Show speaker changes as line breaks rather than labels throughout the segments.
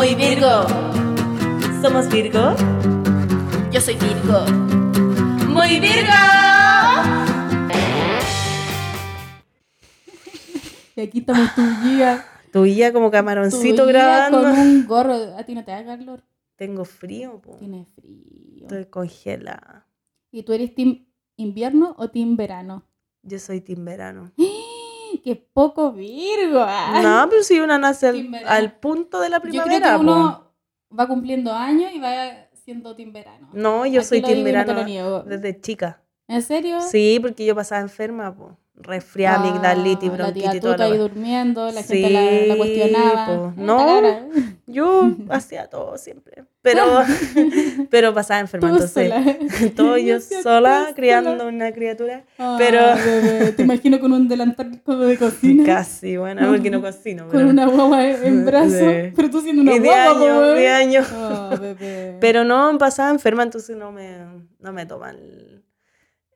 Muy Virgo.
¿Somos Virgo?
Yo soy Virgo. Muy Virgo.
Y aquí estamos tu guía.
Tu guía como
tu
camaroncito
guía
grabando.
Con un gorro. ¿A ti no te da calor?
Tengo frío, po.
Tienes frío.
Estoy congelada.
¿Y tú eres team invierno o team verano?
Yo soy team verano.
¡Qué poco Virgo!
No, pero si una nace al, punto de la
Yo creo
primavera,
que uno
po.
va cumpliendo años y va siendo team verano.
No, yo
Aquí
soy
lo
team
digo y no te
verano
lo niego.
desde chica.
¿En serio?
Sí, porque yo pasaba enferma, po. Resfriada, amigdalitis,
Ah, La
bronquitis y
Tuta
la
ahí durmiendo, la
Sí,
gente la, la cuestionaba.
po.
Esta
No. Yo hacía todo siempre. Pero, pero pasaba enferma, entonces. Todo yo sola
todo
criando
sola.
una criatura.
Ah,
Pero-
bebé, te imagino con un delantal como de cocina.
Casi, bueno, porque no cocino.
Con
pero-
una guagua en brazo. Pero tú siendo una
Y de
guagua,
años, de años.
Ah, bebé.
Pero no pasaba enferma, entonces no me, no me toman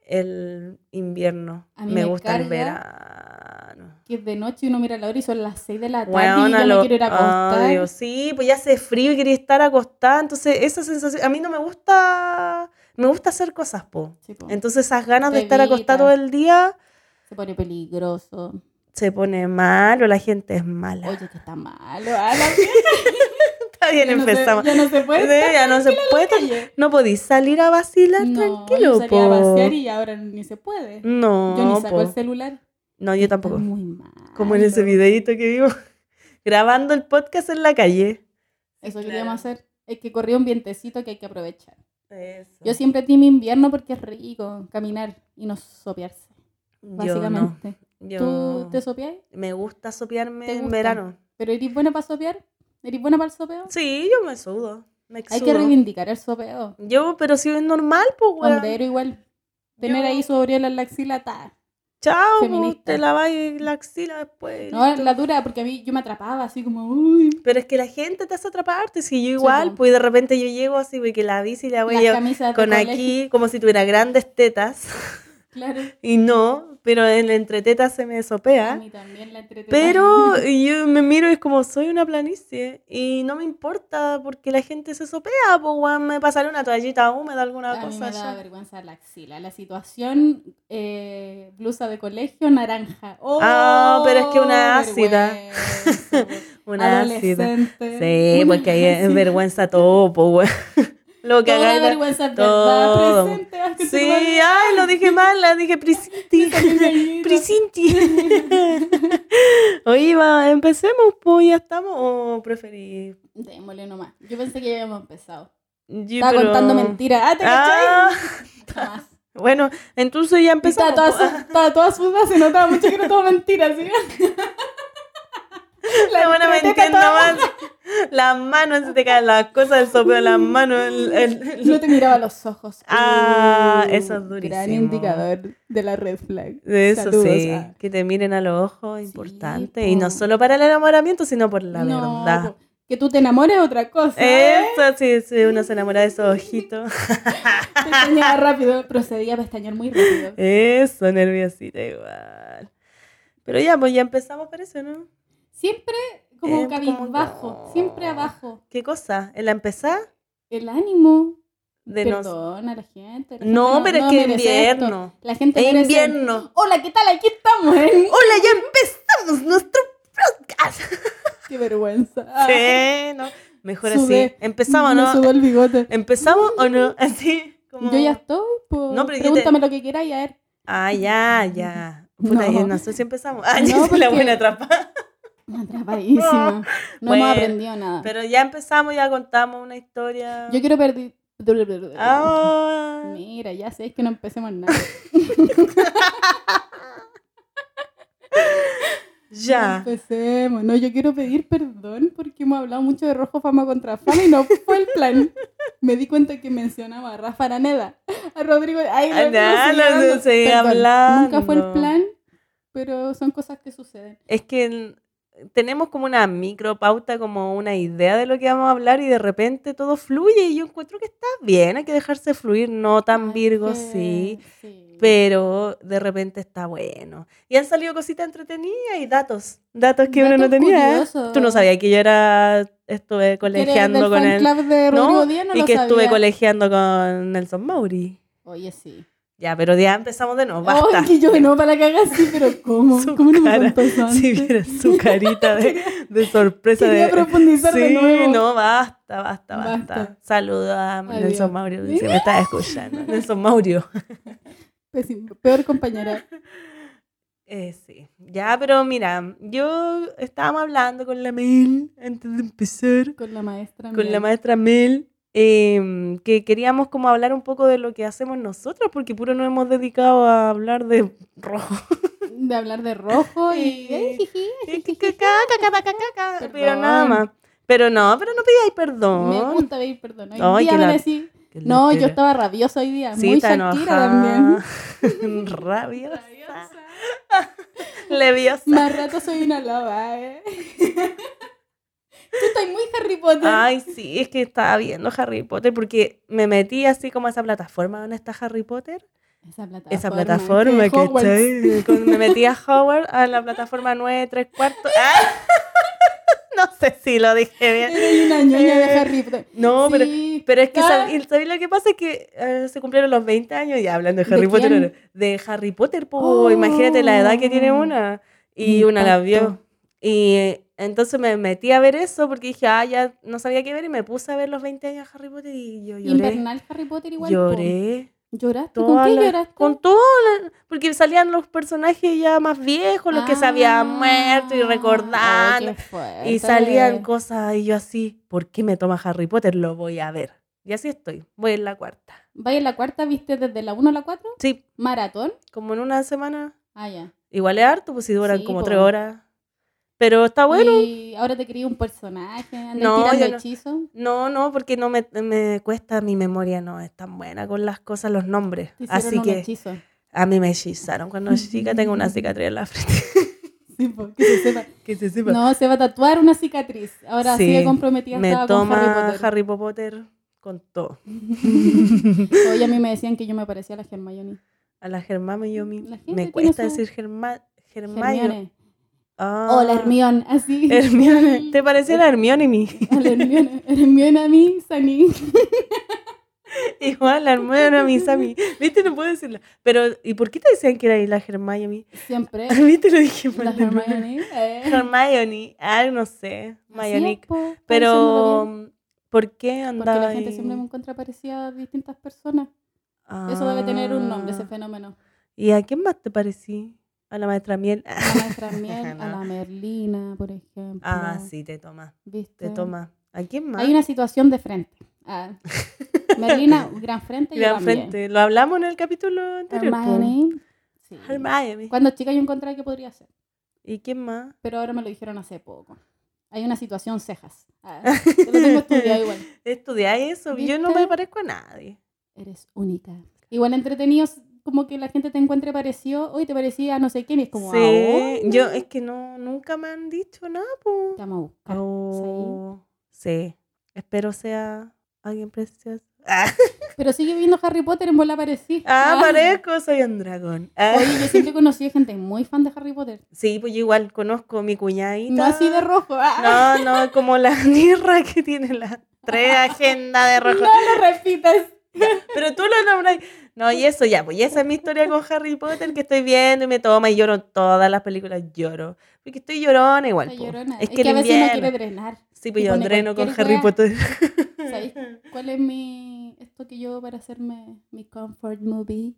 el, invierno.
A mí
Me
me
gusta el verano.
Que es de noche y uno mira la hora y son las 6 de la tarde
Weona,
y yo
lo
me quiero ir a acostar.
odio. Sí, pues ya hace frío y quería estar acostada. Entonces, esa sensación. A mí no me gusta. Me gusta hacer cosas, po.
Sí, po.
Entonces, esas ganas de estar acostada todo el día
Se pone peligroso.
se pone malo, la gente es mala.
Oye, que está malo.
bien,
ya no se-
empezamos.
ya no se puede. Estar
ya no se puede. No podís salir a vacilar
No,
tranquilo,
yo a vaciar y ahora ni se puede.
No,
yo ni saco
po.
el celular.
No, yo tampoco.
Está muy mal.
Como en ese videito que vimos, grabando el podcast en la calle.
Eso
claro.
queríamos hacer. Es que corría un vientecito que hay que aprovechar.
Eso.
Yo siempre team invierno porque es rico caminar y no sopearse,
Yo no.
básicamente.
Yo
¿Tú te sopeáis?
me gusta sopearme
¿Te
en
gusta?
verano.
¿Pero eres buena para sopear? ¿Eres buena para el sopeo?
Sí, yo me sudo. Me
Hay
exudo.
que reivindicar el sopeo.
Yo, pero si es normal, pues, weón.
Hondero igual. Tener
Yo-
ahí sobre la axila, ta.
Chao, pues,
feminista.
te laváis la axila después.
No, la dura, porque a mí yo me atrapaba así como, uy.
Pero es que la gente te hace atraparte, si yo igual, pues de repente yo llego así, porque la bici la voy
de
con aquí, como si tuviera grandes tetas.
Claro.
Y no, pero en la entreteta se me
A
sopea.
mí también la entreteta.
Pero yo me miro y es como soy una planicie y no me importa porque la gente se sopea, pues me pasaré una toallita húmeda, alguna
A mí
cosa
me da
ya.
vergüenza la axila. La situación, eh, blusa de colegio, naranja. ¡Oh,
Ah, pero es que una ácida.
vergüenza, po.
Una ácida. Sí,
Una
porque ahí es
ácida.
vergüenza todo, pues. Lo que
Toda
hagáis la-
vergüenza
todo.
presente.
Sí, ay, lo dije mal, la dije Prisinti. Prisinti. Oye, va, empecemos, pues ya estamos, o preferí.
Démosle nomás. Yo pensé que ya habíamos empezado.
Yo,
Estaba
pero-
contando mentiras. Ah, ¿te
Ah,
cachai?
Bueno, entonces ya empezamos.
Estaba toda,
pues.
toda sudada, se notaba mucho que era todo mentira, ¿sí?
La entiendo
toda-
más. Las manos, se te caen las cosas del sopeo de las manos. el- el-
No te miraba a los ojos.
Ah,
Uh,
eso es durísimo.
Gran indicador de la red flag.
Eso
Saludos
sí,
a-
que te miren a los ojos,
Sí,
importante. y no solo para el enamoramiento, sino por la
No,
verdad.
po, que tú te enamores es otra cosa. ¿eh?
Eso sí, sí, uno se enamora de esos ojitos.
Pestañeaba rápido, procedía a pestañear muy rápido.
Eso, nerviosita igual. Pero ya, pues ya empezamos, parece, ¿no?
Siempre como
Eh, como
cabizbajo,
no.
siempre abajo.
¿Qué cosa? ¿En la empezada?
El ánimo.
De no-
Perdona a la gente. la
No,
gente
pero es que invierno.
esto. La gente
Es
merece-
invierno.
Hola, ¿qué tal? Aquí estamos, ¿eh?
¡Hola, ya empezamos nuestro podcast!
Qué vergüenza.
Sí, no. Mejor así. ¿Empezamos,
Me
no?
sudó el bigote.
¿Empezamos o no? Así. Como...
Yo ya estoy, pues.
No, pero yo te-
Pregúntame lo que quieras y a ver.
Ah, ya, ya. Puta,
No.
no sé si empezamos. Ah,
No,
ya soy la
porque-
buena trampa.
Atrapadísima. No
Bueno,
hemos aprendido nada.
Pero ya empezamos, ya contamos una historia.
Yo quiero perder.
Ah,
Mira, ya sé, que no empecemos nada.
ya.
Empecemos. No, yo quiero pedir perdón porque hemos hablado mucho de Rojo Fama contra Fama y no fue el plan. Me di cuenta que mencionaba a Rafa Araneda, a Rodrigo. Ay,
Ah,
lo dando.
seguí
Perdón,
hablando.
Nunca fue el plan, pero son cosas que suceden.
Es que tenemos como una micropauta, como una idea de lo que vamos a hablar y de repente todo fluye y yo encuentro que está bien, hay que dejarse fluir, no tan Virgo, sí,
sí.
pero de repente está bueno. Y han salido cositas entretenidas y datos, datos que uno no tenía.
curiosos.
Tú no sabías que yo era, estuve colegiando con él.
club de
No,
no
y que estuve colegiando con Nelson Mauri.
Oye, sí.
Ya, pero ya empezamos de nuevo, basta.
Ay, que yo no para la caga sí, pero ¿cómo?
Su
¿Cómo no me
cara,
eso antes?
Su carita de, de sorpresa.
Quería
de,
profundizar de
sí,
nuevo.
no, basta, basta, basta.
Basta.
Saludo a. Nelson Maurio, si me estás escuchando. Nelson Maurio.
Pésimo. Peor compañera.
Eh, sí, ya, pero mira, yo estábamos hablando con la Mel antes de empezar,
Con la maestra.
con la
Mel.
maestra Mel, em, que queríamos como hablar un poco de lo que hacemos nosotros, porque puro nos hemos dedicado a hablar de rojo.
De hablar de rojo y...
Pero nada más. Pero no, pero no pidáis perdón.
Me gusta pedir perdón. Hoy
Ay,
día
la-
No, yo estaba rabiosa hoy día.
Sí,
muy Shakira también.
Rabiosa. Leviosa.
Más rato soy una loba, ¿eh? Tú estás muy Harry Potter.
Ay, sí, es que estaba viendo Harry Potter porque me metí así como a esa plataforma donde está Harry Potter.
Esa plataforma.
Esa plataforma,
que.
¿cachai? Con- Me metí a Howard, a la plataforma 9, 3 cuartos. ¡Ah! No sé si lo dije bien.
Eres una ñoña de Harry Potter.
No, pero
Sí.
Pero es que,
Ah,
¿sabéis ¿sabéis lo que pasa? Es que eh, se cumplieron los 20 años y hablando de Harry
¿De
Potter.
quién?
De Harry Potter, po.
Oh.
Imagínate la edad que tiene una. Y
Me
una la vio. Y eh, entonces me metí a ver eso porque dije, ah, ya no sabía qué ver y me puse a ver los 20 años de Harry Potter y yo lloré.
Invernal Harry Potter igual. po.
Lloré.
¿Lloraste? ¿Con qué
la-
lloraste?
Con todo. la- porque salían los personajes ya más viejos, los que se habían muerto y
Ah,
recordando.
oh.
Y salían cosas y yo así, ¿por qué me toma Harry Potter? Lo voy a ver. Y así estoy, voy en la cuarta.
¿Vaya en la cuarta, viste desde la 1 a la 4?
Sí,
Maratón.
como en una semana.
Ah, ya.
Igual es harto, pues si duran
Sí,
como
po.
tres horas. Pero está bueno.
Y ahora te quería un personaje, andas
No,
tirando
no. No, no, porque no me, me cuesta, mi memoria no es tan buena con las cosas, los nombres. Así que
hechizo.
a mí me hechizaron. Cuando chica tengo una cicatriz en la frente.
Sí, po, que se sepa.
que se sepa.
No, se va a tatuar una cicatriz. Ahora sí, de comprometida
me
estaba con Harry
toma
Potter.
Harry Potter con todo.
Oye, a mí me decían que yo me parecía a la Hermione.
A la yo
gente
me cuesta decir Germa, Germayo.
Hermione.
Ah,
O la Hermione, así.
Hermione. ¿Te parecía la Hermione y mí?
A la Hermione. Hermione a mí, Sani.
Igual, la Hermione a mí, Sammy. ¿Viste? No puedo decirlo. Pero, ¿y por qué te decían que era la Hermione a mí?
Siempre.
¿Viste? Lo dije
La
mal. nuevo.
Hermione. Eh.
Hermione. Ah, no sé. Mayonic.
po.
Pero, ¿por qué
Porque
andaba
la gente
ahí?
siempre me encuentra parecida a distintas personas. Eso debe tener un nombre, ese
Ah.
fenómeno.
¿Y a quién más te parecí? A la maestra Miel.
A la maestra Miel, a la Merlina, por ejemplo.
Ah, sí, te toma.
¿Viste?
Te toma. ¿A quién más?
Hay una situación de frente. Ah. Merlina, gran frente. yo
Gran frente. Lo hablamos en el capítulo anterior.
Hermione. Sí.
Hermione.
Cuando chica yo encontraba que podría ser,
¿Y quién más?
pero ahora me lo dijeron hace poco. Hay una situación cejas. Ah, yo lo tengo estudiado igual.
¿Estudiáis eso? Yo no me parezco a nadie.
Eres única. Igual entretenidos, como que la gente te encuentre parecido. Hoy te parecía no sé quién, es como,
sí,
"Ah,
yo es que no, nunca me han dicho nada, po.
te vamos a buscar.
Oh, sí, espero sea alguien precioso. Ah,
Pero sigue viendo Harry Potter en bola parecida.
ah, parezco, soy un dragón. Ah,
Oye, yo siempre conocí a gente muy fan de Harry Potter.
sí, pues yo igual conozco a mi cuñadita.
No así de rojo. ah.
No, no, como la Nirra que tiene las tres agendas de rojo.
No lo repitas.
Pero tú lo nombras. No, y eso ya, pues y esa es mi historia con Harry Potter que estoy viendo y me toma y lloro todas las películas, lloro. Porque estoy llorona igual.
Está
po.
llorona.
Es
Es
que,
que a
el
veces
invierno-
quiere drenar.
Sí, pues yo dreno con Harry. Potter.
¿Sabéis cuál es mi. Esto que yo para hacerme mi comfort movie?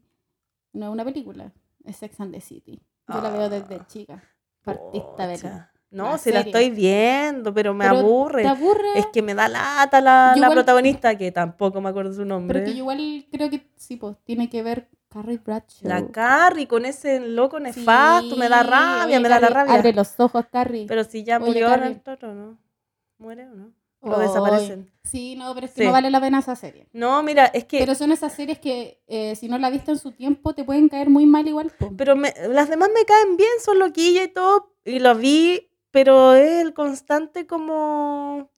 No es una película, es Sex and the City. Yo la veo desde
Ah,
chica. Partista verla.
No,
La
si la
serie.
estoy viendo, pero me
Pero
aburre.
¿Te aburre?
Es que me da lata la, la
igual-
protagonista, que tampoco me acuerdo su nombre.
Pero que yo igual creo que sí, pues tiene que ver Carrie Bradshaw.
La Carrie con ese loco nefasto, me da rabia,
oye,
me da la rabia.
Abre los ojos, Carrie.
Pero si ya
Oye,
murió el toro, ¿no? ¿Muere o no?
Oy.
desaparecen.
Sí, no, pero es que
Sí.
no vale la pena esa serie.
No, mira, es que...
Pero son esas series que eh, si no la viste en su tiempo te pueden caer muy mal igual.
Pero me- las demás me caen bien, son loquillas y todo, y lo vi, pero es el constante como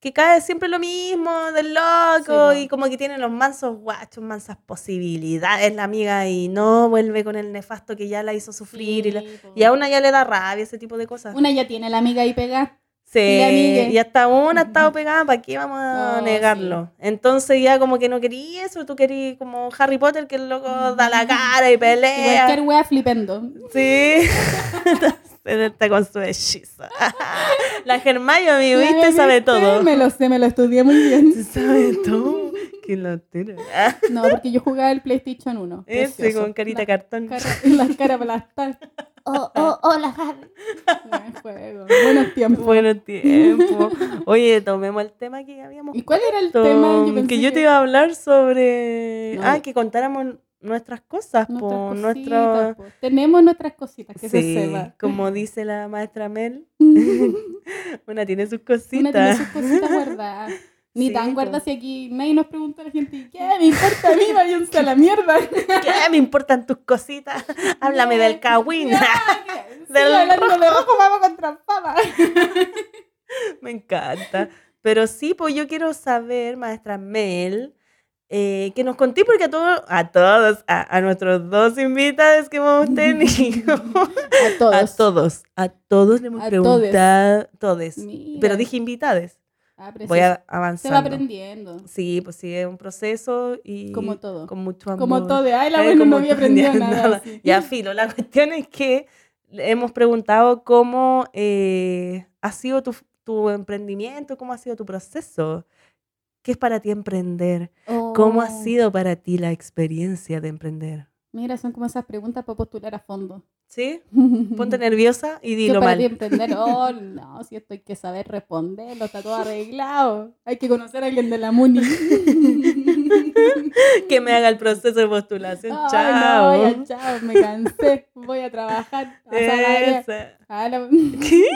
que cae siempre lo mismo del loco
Sí,
y como que tiene los mansos guachos, mansas posibilidades la amiga y no vuelve con el nefasto que ya la hizo sufrir y, la-
Sí,
y a una ya le da rabia ese tipo de cosas.
Una ya tiene la amiga ahí pegada.
Sí,
la
y hasta una ha estado pegada, ¿para qué vamos a
Oh,
negarlo? Entonces ya como que no querías eso, tú querías como Harry Potter que el loco da la cara y
Y cualquier
pelea.
wea flipendo.
Sí. Está con su hechizo. La Hermione, ¿viste?
La
Sabe
viste,
todo.
Me lo sé, me lo estudié muy bien.
Se sabe todo. Qué lotera.
No, porque yo jugaba el PlayStation 1.
Ese
precioso.
con carita
La
cartón.
cara- las caras aplastadas. Oh, oh, hola, Harry. Buen juego. Buenos tiempos.
Bueno tiempo. Oye, tomemos el tema que habíamos
¿Y cuál era el tema? Yo pensé
que yo te iba a hablar sobre...
No.
Ah, que contáramos nuestras cosas,
Nuestras
po,
cositas,
nuestra...
po. Tenemos nuestras cositas, que se
Sí,
sepa.
como dice la maestra Mel,
Una
una tiene sus
tiene
cositas.
sus cositas guardadas. Ni
Sí,
tan
po.
guardadas si aquí nadie nos pregunta a la gente, ¿qué me importa a mí? Váyanse a la mierda.
¿Qué me importan tus cositas? Háblame del.
Sigue
Del
hablando de rojo, vamos contra papa.
Me encanta. Pero sí, pues yo quiero saber, maestra Mel, eh, que nos conté, porque a todos, a todos, a, a nuestros dos invitados que hemos tenido,
A todos.
a todos, a todos le hemos
A
preguntado, todes, pero dije invitades,
Ah,
voy
precioso.
a
Se va
avanzando.
aprendiendo.
Sí, pues sí, es un proceso y
Como todo.
con mucho amor.
Como todo. Ay, la
Eh,
buena no había aprendido nada.
Ya, filo. La cuestión es que hemos preguntado cómo eh, ha sido tu, tu emprendimiento, cómo ha sido tu proceso. ¿Qué es para ti emprender? ¿Cómo ha
Oh.
sido para ti la experiencia de emprender?
Mira, son como esas preguntas para postular a fondo.
¿Sí? Ponte nerviosa y
¿Qué
dilo
para ti
mal.
emprender? Oh, no, si esto hay que saber responderlo, está todo arreglado. Hay que conocer a alguien de la MUNI.
que me haga el proceso de postulación.
Ay,
Chao.
no, ya, chao, me cansé. Voy a trabajar. A salaria-
Esa.
a la-
¿Qué?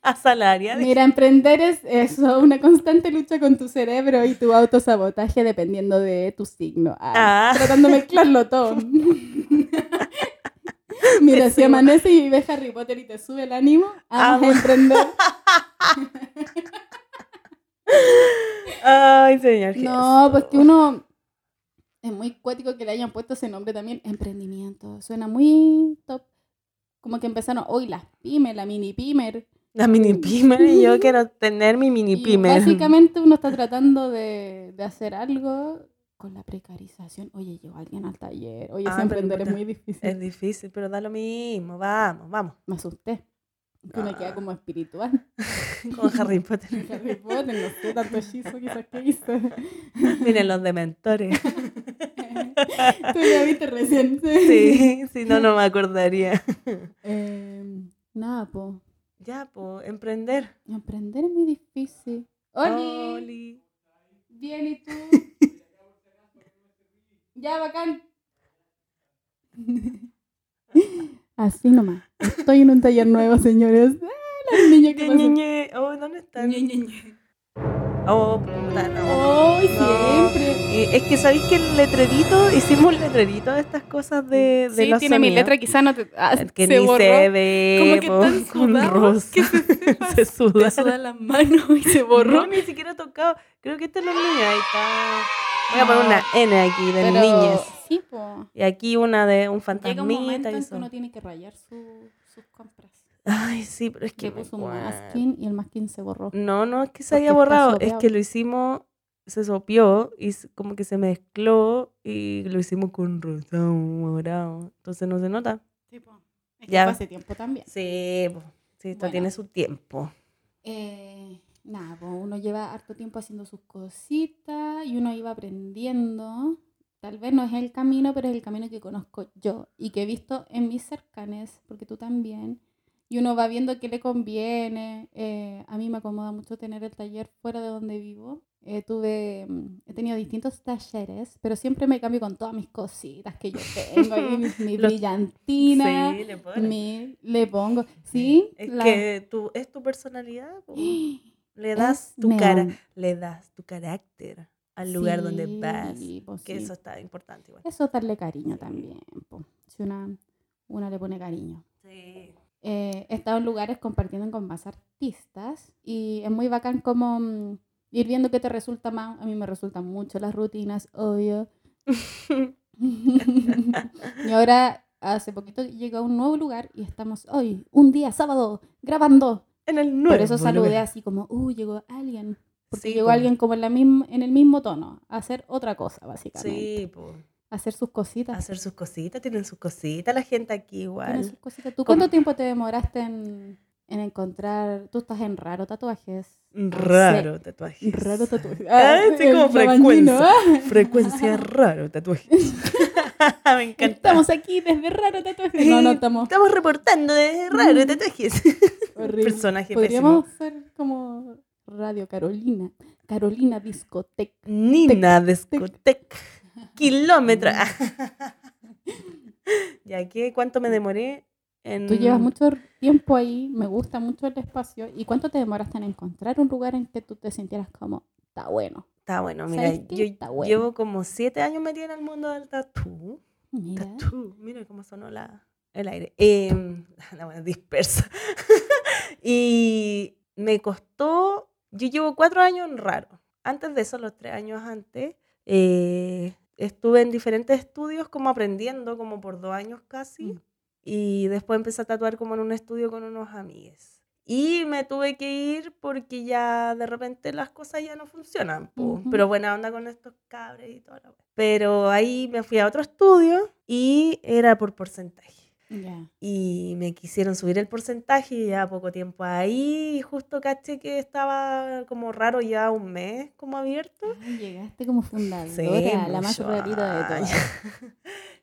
Asalariada.
Mira, emprender es eso, una constante lucha con tu cerebro y tu autosabotaje dependiendo de tu signo. Ah,
Ah.
Tratando de mezclarlo todo. Mira, si amanece y ves Harry Potter y te sube el ánimo, vamos
Amo.
a emprender.
Ay, señor.
No, pues que uno es muy cuático que le hayan puesto ese nombre también, emprendimiento. Suena muy top. Como que empezaron, hoy las pymes, la mini pymer.
La mini pyme, yo quiero tener mi mini
Y
pyme.
básicamente uno está tratando de, de hacer algo con la precarización. Oye, llegó alguien al taller. Oye,
Ah, pero
emprender es muy difícil.
Es difícil, pero da lo mismo. Vamos, vamos.
Me asusté. Que me
Ah.
queda como espiritual.
Con Harry Potter.
Harry Potter, no sé, tanto hechizo quizás que hice.
Miren los dementores.
Tú ya viste recién.
Sí, si no, no me acordaría.
Eh, nada, po.
Ya, pues, emprender.
Emprender es muy difícil. ¡Oli!
Oli.
Bien, ¿y tú? ya, bacán. Así nomás. Estoy en un taller nuevo, señores. Ah, los niños que
Ñe. Ñe, Ñe. Oh, ¿dónde están? Oh, puta, no.
¡Ay,
No.
siempre!
Y es que sabéis que letrerito, hicimos un letrerito de estas cosas de, de
Sí,
los
tiene mi
sonidos.
letra, quizá no te. ah,
que
se
ni
borró.
se ve
Como que tan que se,
se suda.
te sudan las manos y se borró.
No, ni siquiera tocado. Creo que este es los niños. Ahí está. Voy a poner una N aquí de
Pero-
niñes.
Sí, po.
Y aquí una de un
Llega un
fantasmita.
momento
y
en que uno tiene que rayar su- sus compras.
Ay, sí, pero es que.
Le puso un masking y el masking se borró.
No, no es que se
Porque
haya borrado. Es que lo hicimos. Se sopió y como que se mezcló y lo hicimos con rosado, morado. Entonces no se nota.
Es que
Ya.
fue hace tiempo también.
Sí, po. sí, esto
Bueno.
tiene su tiempo.
Eh, nada, pues uno lleva harto tiempo haciendo sus cositas y uno iba aprendiendo. Tal vez no es el camino, pero es el camino que conozco yo y que he visto en mis cercanes, porque tú también. Y uno va viendo qué le conviene. Eh, a mí me acomoda mucho tener el taller fuera de donde vivo. Eh, tuve, mm, he tenido distintos talleres, pero siempre me cambio con todas mis cositas que yo tengo. ahí, mi, mi
Los-
brillantina,
Sí, le
mi- le pongo. Sí,
Es
la-
que tú, es tu personalidad. Le das tu cara, le das tu carácter al lugar donde vas.
pues
Que
sí.
eso está importante igual.
Eso es darle cariño también, po. si una, una le pone cariño.
Sí.
eh, he estado en lugares compartiendo con más artistas y es muy bacán como mm, ir viendo qué te resulta más. A mí me resultan mucho las rutinas, obvio. y ahora, hace poquito llegué a un nuevo lugar y estamos hoy, un día sábado, grabando.
En el nuevo.
Por eso saludé
lugar.
así como, uh, llegó alguien. Porque
Sí,
llegó
po.
alguien como en, la misma, en el mismo tono, a hacer otra cosa, básicamente.
Sí.
A hacer sus cositas.
Hacer sus cositas, tienen sus cositas la gente aquí igual.
sus cositas. ¿Tú
¿Cómo?
cuánto tiempo te demoraste en, en encontrar? Tú estás en raro tatuajes.
Raro tatuaje.
Raro tatuaje.
Ah, sí,
el
como frecuencia.
ah.
Frecuencia raro tatuajes. Me encanta.
Estamos aquí desde raro tatuajes. No, no estamos.
Estamos reportando de raro tatuajes.
Horrible.
Personaje
Podríamos ser como Radio Carolina. Carolina Discoteca.
Nina discoteca. Kilómetro. ya que cuánto me demoré en.
Tú llevas mucho tiempo ahí, me gusta mucho el espacio. ¿Y cuánto te demoraste en encontrar un lugar en que tú te sintieras como, está bueno?
Está bueno, mira, yo
Está bueno.
llevo como siete años metida en el mundo del tatú.
Mira.
Tatú, mira cómo sonó la, el aire. Eh, la buena dispersa. y me costó, yo llevo cuatro años en raro. Antes de eso, los tres años antes, eh, estuve en diferentes estudios como aprendiendo, como por dos años casi.
Mm.
Y después empecé a tatuar como en un estudio con unos amigues. Y me tuve que ir porque ya de repente las cosas ya no funcionan. po.
Ujú.
Pero buena onda con estos cabres y toda la. Pero ahí me fui a otro estudio y era por porcentaje.
Ya.
Y me quisieron subir el porcentaje y ya poco tiempo ahí. Y justo caché que estaba como raro ya un mes como abierto.
Ay, llegaste como fundadora,
Sí,
la más
mucho
rarita de todas.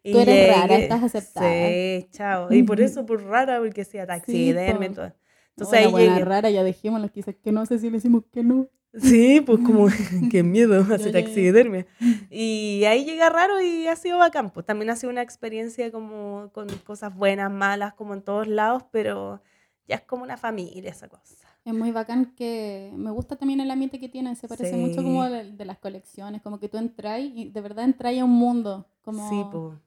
Y
Tú eres rara,
llegué-
estás aceptada.
Sí, chao. Y por eso, por rara, porque hacía taxiderme
po.
todo.
Entonces
ahí
buena
llegué.
rara, ya dejémoslo, quizás que no sé si le decimos que no.
Sí, pues como, qué miedo hacer taxidermia. Y ahí llega raro y ha sido bacán. Pues también ha sido una experiencia como con cosas buenas, malas, como en todos lados, pero ya es como una familia esa cosa.
Es muy bacán que me gusta también el ambiente que tienen, se parece mucho como
Sí.
de, de las colecciones, como que tú entras y de verdad entras a un mundo, como
Sí, pues.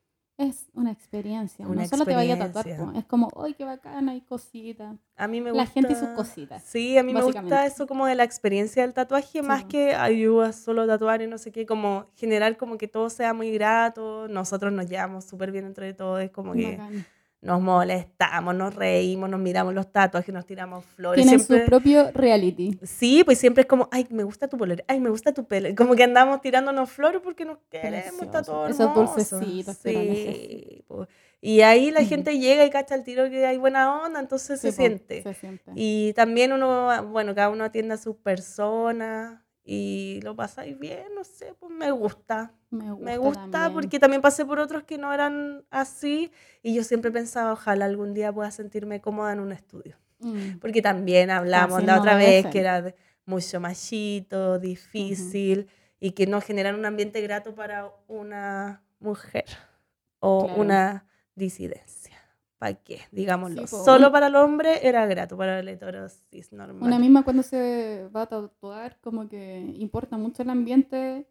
Es una experiencia,
Una
no solo te vaya a tatuar, po, es como, ¡ay, qué bacán! Hay cositas.
A mí me
La
gusta.
gente y sus cositas,
Sí, a mí me gusta eso como de la experiencia del tatuaje, más que ayuda solo a tatuar y no sé qué, como generar como que todo sea muy grato. Nosotros nos llevamos súper bien entre todos, es como que
Bacán.
Nos molestamos, nos reímos, nos miramos los tatuajes, nos tiramos flores.
Tienen
siempre...
su propio reality.
Sí, pues siempre es como, ay, me gusta tu polera, ay, me gusta tu pelo. Como que andamos tirándonos flores porque nos queremos, está todo
Esos dulcecitos
Sí. Y ahí la
Ujú.
gente llega y cacha el tiro que hay buena onda, entonces se
Sí, po,
siente.
Se siente.
Y también uno, bueno, cada uno atiende a sus personas y lo pasáis bien, no sé, pues me gusta.
me gusta,
Me gusta
también.
porque también pasé por otros que no eran así y yo siempre pensaba, ojalá algún día pueda sentirme cómoda en un estudio.
Mm,
Porque también hablamos la otra vez que era mucho machito, difícil y que no generan un ambiente grato para una mujer o
Claro.
una disidencia. ¿Para qué? Digámoslo.
Sí.
Solo para el hombre era grato, para el heterosis normal.
Una misma cuando se va a tatuar, como que importa mucho el ambiente.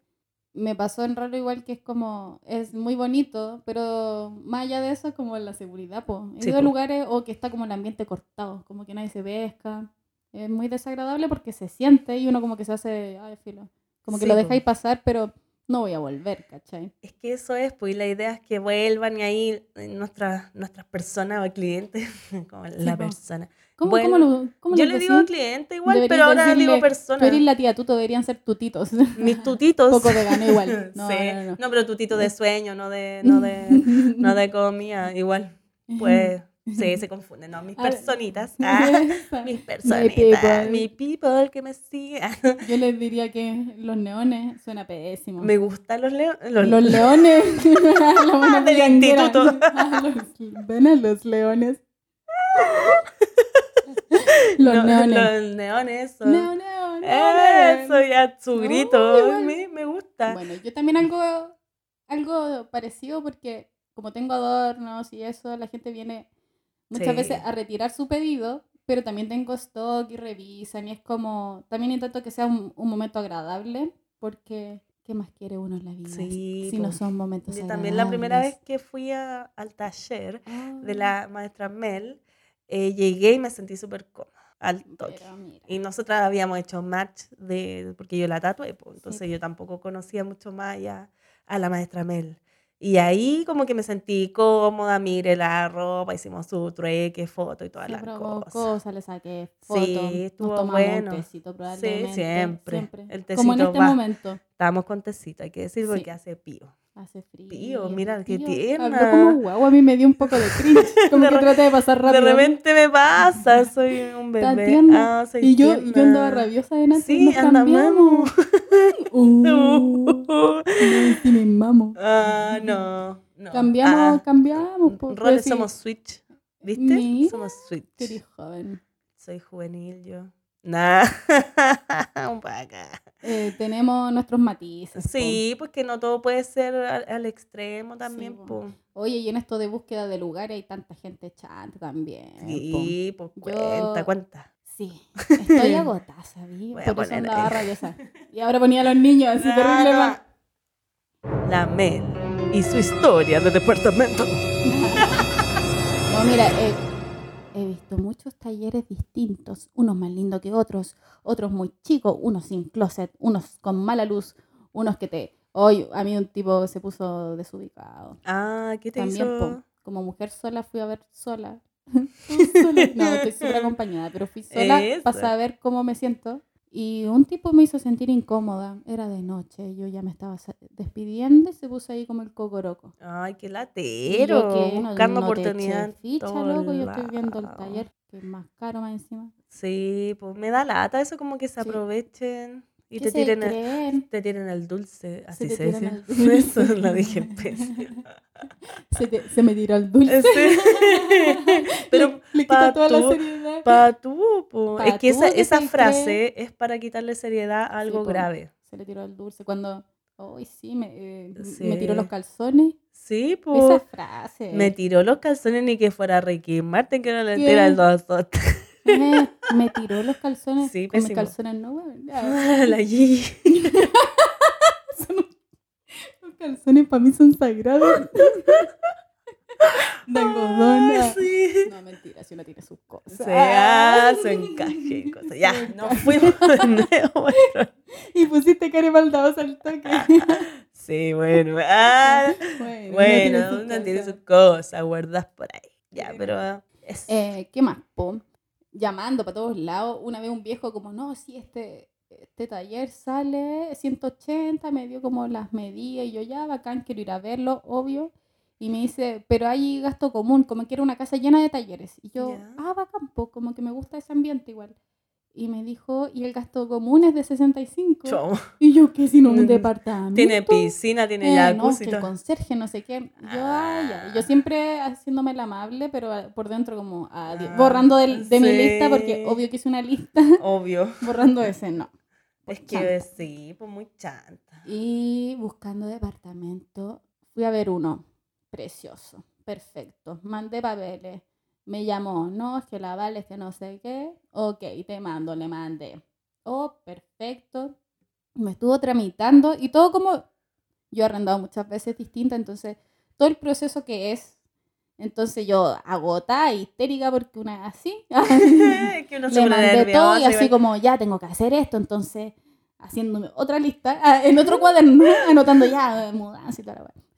Me pasó en raro igual que es como, es muy bonito, pero más allá de eso es como la seguridad, po. He
Sí,
ido a
po.
lugares o que está como el ambiente cortado, como que nadie se pesca. Es muy desagradable porque se siente y uno como que se hace, ay, filo. Como que
Sí,
lo dejáis pasar, pero no voy a volver, ¿cachai?
Es que eso es, pues, y la idea es que vuelvan y ahí eh, nuestras, nuestras personas o clientes, como la
po.
persona.
¿Cómo,
Bueno,
cómo lo, cómo
Yo le digo
decís?
cliente igual,
Deberías
pero ahora digo
decirle,
persona.
Tú eres la tía, tú deberían ser tutitos.
Mis tutitos.
Poco vegano igual. No,
sí.
no, no.
pero tutito de sueño, no de, no de, no de comida. Igual, pues, sí, se confunden, ¿no? Mis personitas. ah, mis personitas.
people.
Mi people que me siguen.
Yo les diría que los neones suena pésimo.
me gustan los leones. Los,
Los leones. Buena
Del instituto.
Ah, los- Ven a los leones. los
no,
neones.
Los neones. son-
neo, neones.
Eso, ya, su
No,
grito.
igual.
me, me gusta.
Bueno, yo también algo, algo parecido porque como tengo adornos y eso, la gente viene muchas
Sí.
veces a retirar su pedido, pero también tengo stock y revisan y es como, también intento que sea un, un momento agradable porque ¿qué más quiere uno en la vida?
Sí,
si no
po.
son momentos
Yo también la primera vez que fui a- al taller de
Ah,
la maestra Mel, eh, llegué y me sentí súper cómoda al toque. Y nosotras habíamos hecho match de, porque yo la tatué, pues, entonces
po.
yo tampoco conocía mucho más allá a la maestra Mel. Y ahí como que me sentí cómoda, mire la ropa, hicimos su trueque, foto y todas las cosas.
cosas, le saqué fotos.
Sí, estuvo bueno.
un tecito
Sí,
probablemente.
siempre. El
Como en
tecito
este
va.
momento.
Estábamos con tecito, hay que decir, porque
Sí.
hace pío.
Hace frío.
Pío, mira, qué
Pío,
tierna.
Habló como guau, a mí me dio un poco de cringe. Como
De
que traté de pasar rápido.
De repente me pasa, soy un bebé. Ah, soy
y yo, yo andaba rabiosa de Nancy.
Sí, andamos.
Uh, me mamo.
ah, no. no.
Cambiamos,
Ah,
cambiamos.
roles
pues sí,
somos switch, ¿viste? Somos switch.
eres joven.
Soy juvenil yo. Nah, un.
Eh, tenemos nuestros matices.
Sí, pues que no todo puede ser al, al extremo también,
po. Oye, y en esto de búsqueda de lugares hay tanta gente chanta también.
Sí, pues
Yo-
cuenta, cuenta.
Sí, estoy agotada, ¿sabí?
Voy a
Por eso andaba rabiosa. Y ahora ponía a los niños así terrible mal.
La Mel y su historia de departamento.
No, mira, eh, he visto muchos talleres distintos, unos más lindos que otros, otros muy chicos, unos sin closet, unos con mala luz, unos que te... Hoy a mí un tipo se puso desubicado.
Ah, ¿qué te
También,
hizo?
po, como mujer sola fui a ver sola. Sola. No, estoy súper acompañada, pero fui sola para saber cómo me siento. Y un tipo me hizo sentir incómoda. Era de noche, yo ya me estaba despidiendo y se puso ahí como el cocoroco.
Ay, qué
Y yo
latero.
que no-
buscando
no
oportunidad.
ficha, loco, yo estoy viendo el taller, que es más caro más encima.
Sí, pues me da lata eso como que se
Sí.
aprovechen y
¿Qué
te
creen?
te el dulce, así se,
tiran
dice.
dulce.
Eso lo dije pésimo.
Se, te- se me tiró el dulce.
Sí. Pero
le, le quita toda la seriedad.
Pa' tú, po.
Pa'
es que esa,
que
esa
se
frase es para quitarle seriedad a algo grave.
Se le tiró el dulce. Cuando, hoy sí, me, eh,
Sí.
me tiró los calzones.
Sí,
Esa
pues.
frase.
Me tiró los calzones ni que fuera Ricky Martin que no le tira el dos.
Eh, me tiró los calzones.
Sí,
con mis calzones no. Ya,
La G.
son- Los calzones para mí son sagrados. De algodón. Ah.
sí.
No, mentira, si uno tiene sus cosas.
Se hace encaje y cosas. Ya,
encaje.
fuimos de nuevo. bueno.
Y pusiste cara maldadosa al toque.
Sí, bueno. Ah,
bueno,
bueno,
uno tiene sus
cosas guardadas por ahí. Ya, pero ah, es.
Eh, ¿Qué más, po? Llamando para todos lados. Una vez un viejo como, no, sí, este, este taller sale 180, me dio como las medidas y yo ya, bacán, quiero ir a verlo, obvio. Y me dice, pero hay gasto común, como que era una casa llena de talleres. Y yo,
Ya.
ah, bacán, po, como que me gusta ese ambiente igual. Y me dijo, y el gasto común es de 65.
Chau.
Y yo, ¿qué si no un
Mm,
departamento?
Tiene piscina, tiene
Eh, no, que el conserje, no sé qué. Yo, ah, ya. Yo siempre haciéndome la amable, pero ah, por dentro como adiós.
Ah,
borrando de, mi lista, porque obvio que hice una lista,
Obvio.
borrando ese, no.
Es
Chanta.
que sí, pues muy chanta.
Y buscando departamento, fui a ver uno, precioso, perfecto. Mandé papeles, me llamó, no, es que la vale, es que no sé qué. Ok, te mando, le mandé. Oh, perfecto. Me estuvo tramitando y todo como yo he arrendado muchas veces distinta, entonces todo el proceso que es. Entonces yo agotada, histérica, porque una así.
que uno
le mandé todo y
nervioso,
así como ya tengo que hacer esto, entonces haciéndome otra lista, ah, en otro cuaderno, anotando ya mudanza y.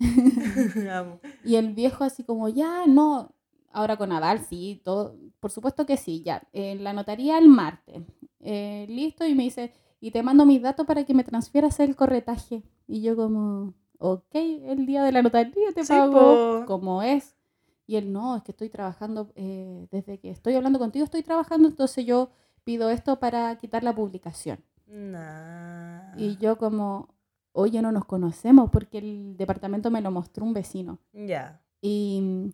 Amo.
Y el viejo así como ya no, ahora con aval sí, todo, por supuesto que sí, ya, en la notaría el martes, Eh, listo y me dice y te mando mis datos para que me transfieras el corretaje y yo como ok, el día de la notaría te
Sí,
pago
po.
como es. Y él, no, es que estoy trabajando, eh, desde que estoy hablando contigo, estoy trabajando, entonces yo pido esto para quitar la publicación.
Nah.
Y yo como, oye, no nos conocemos porque el departamento me lo mostró un vecino.
Ya.
Y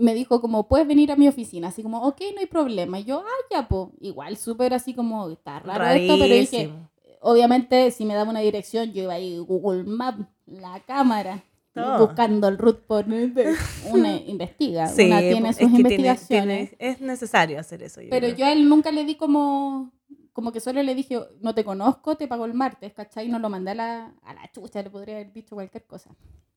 me dijo como, puedes venir a mi oficina, así como, ok, no hay problema. Y yo, ah, ya, pues, igual súper así como, está raro esto, pero dije,
Rarísimo.
obviamente si me daba una dirección, yo iba ahí, Google Maps, la cámara.
Todo.
Buscando el root por una investiga,
Sí,
una tiene sus
es que tiene-
investigaciones.
tiene- es necesario hacer eso. yo
Pero
creo.
yo a él nunca le di como, como que solo le dije, no te conozco, te pago el martes, ¿cachai? No lo mandé a la, a la chucha, le podría haber dicho cualquier cosa.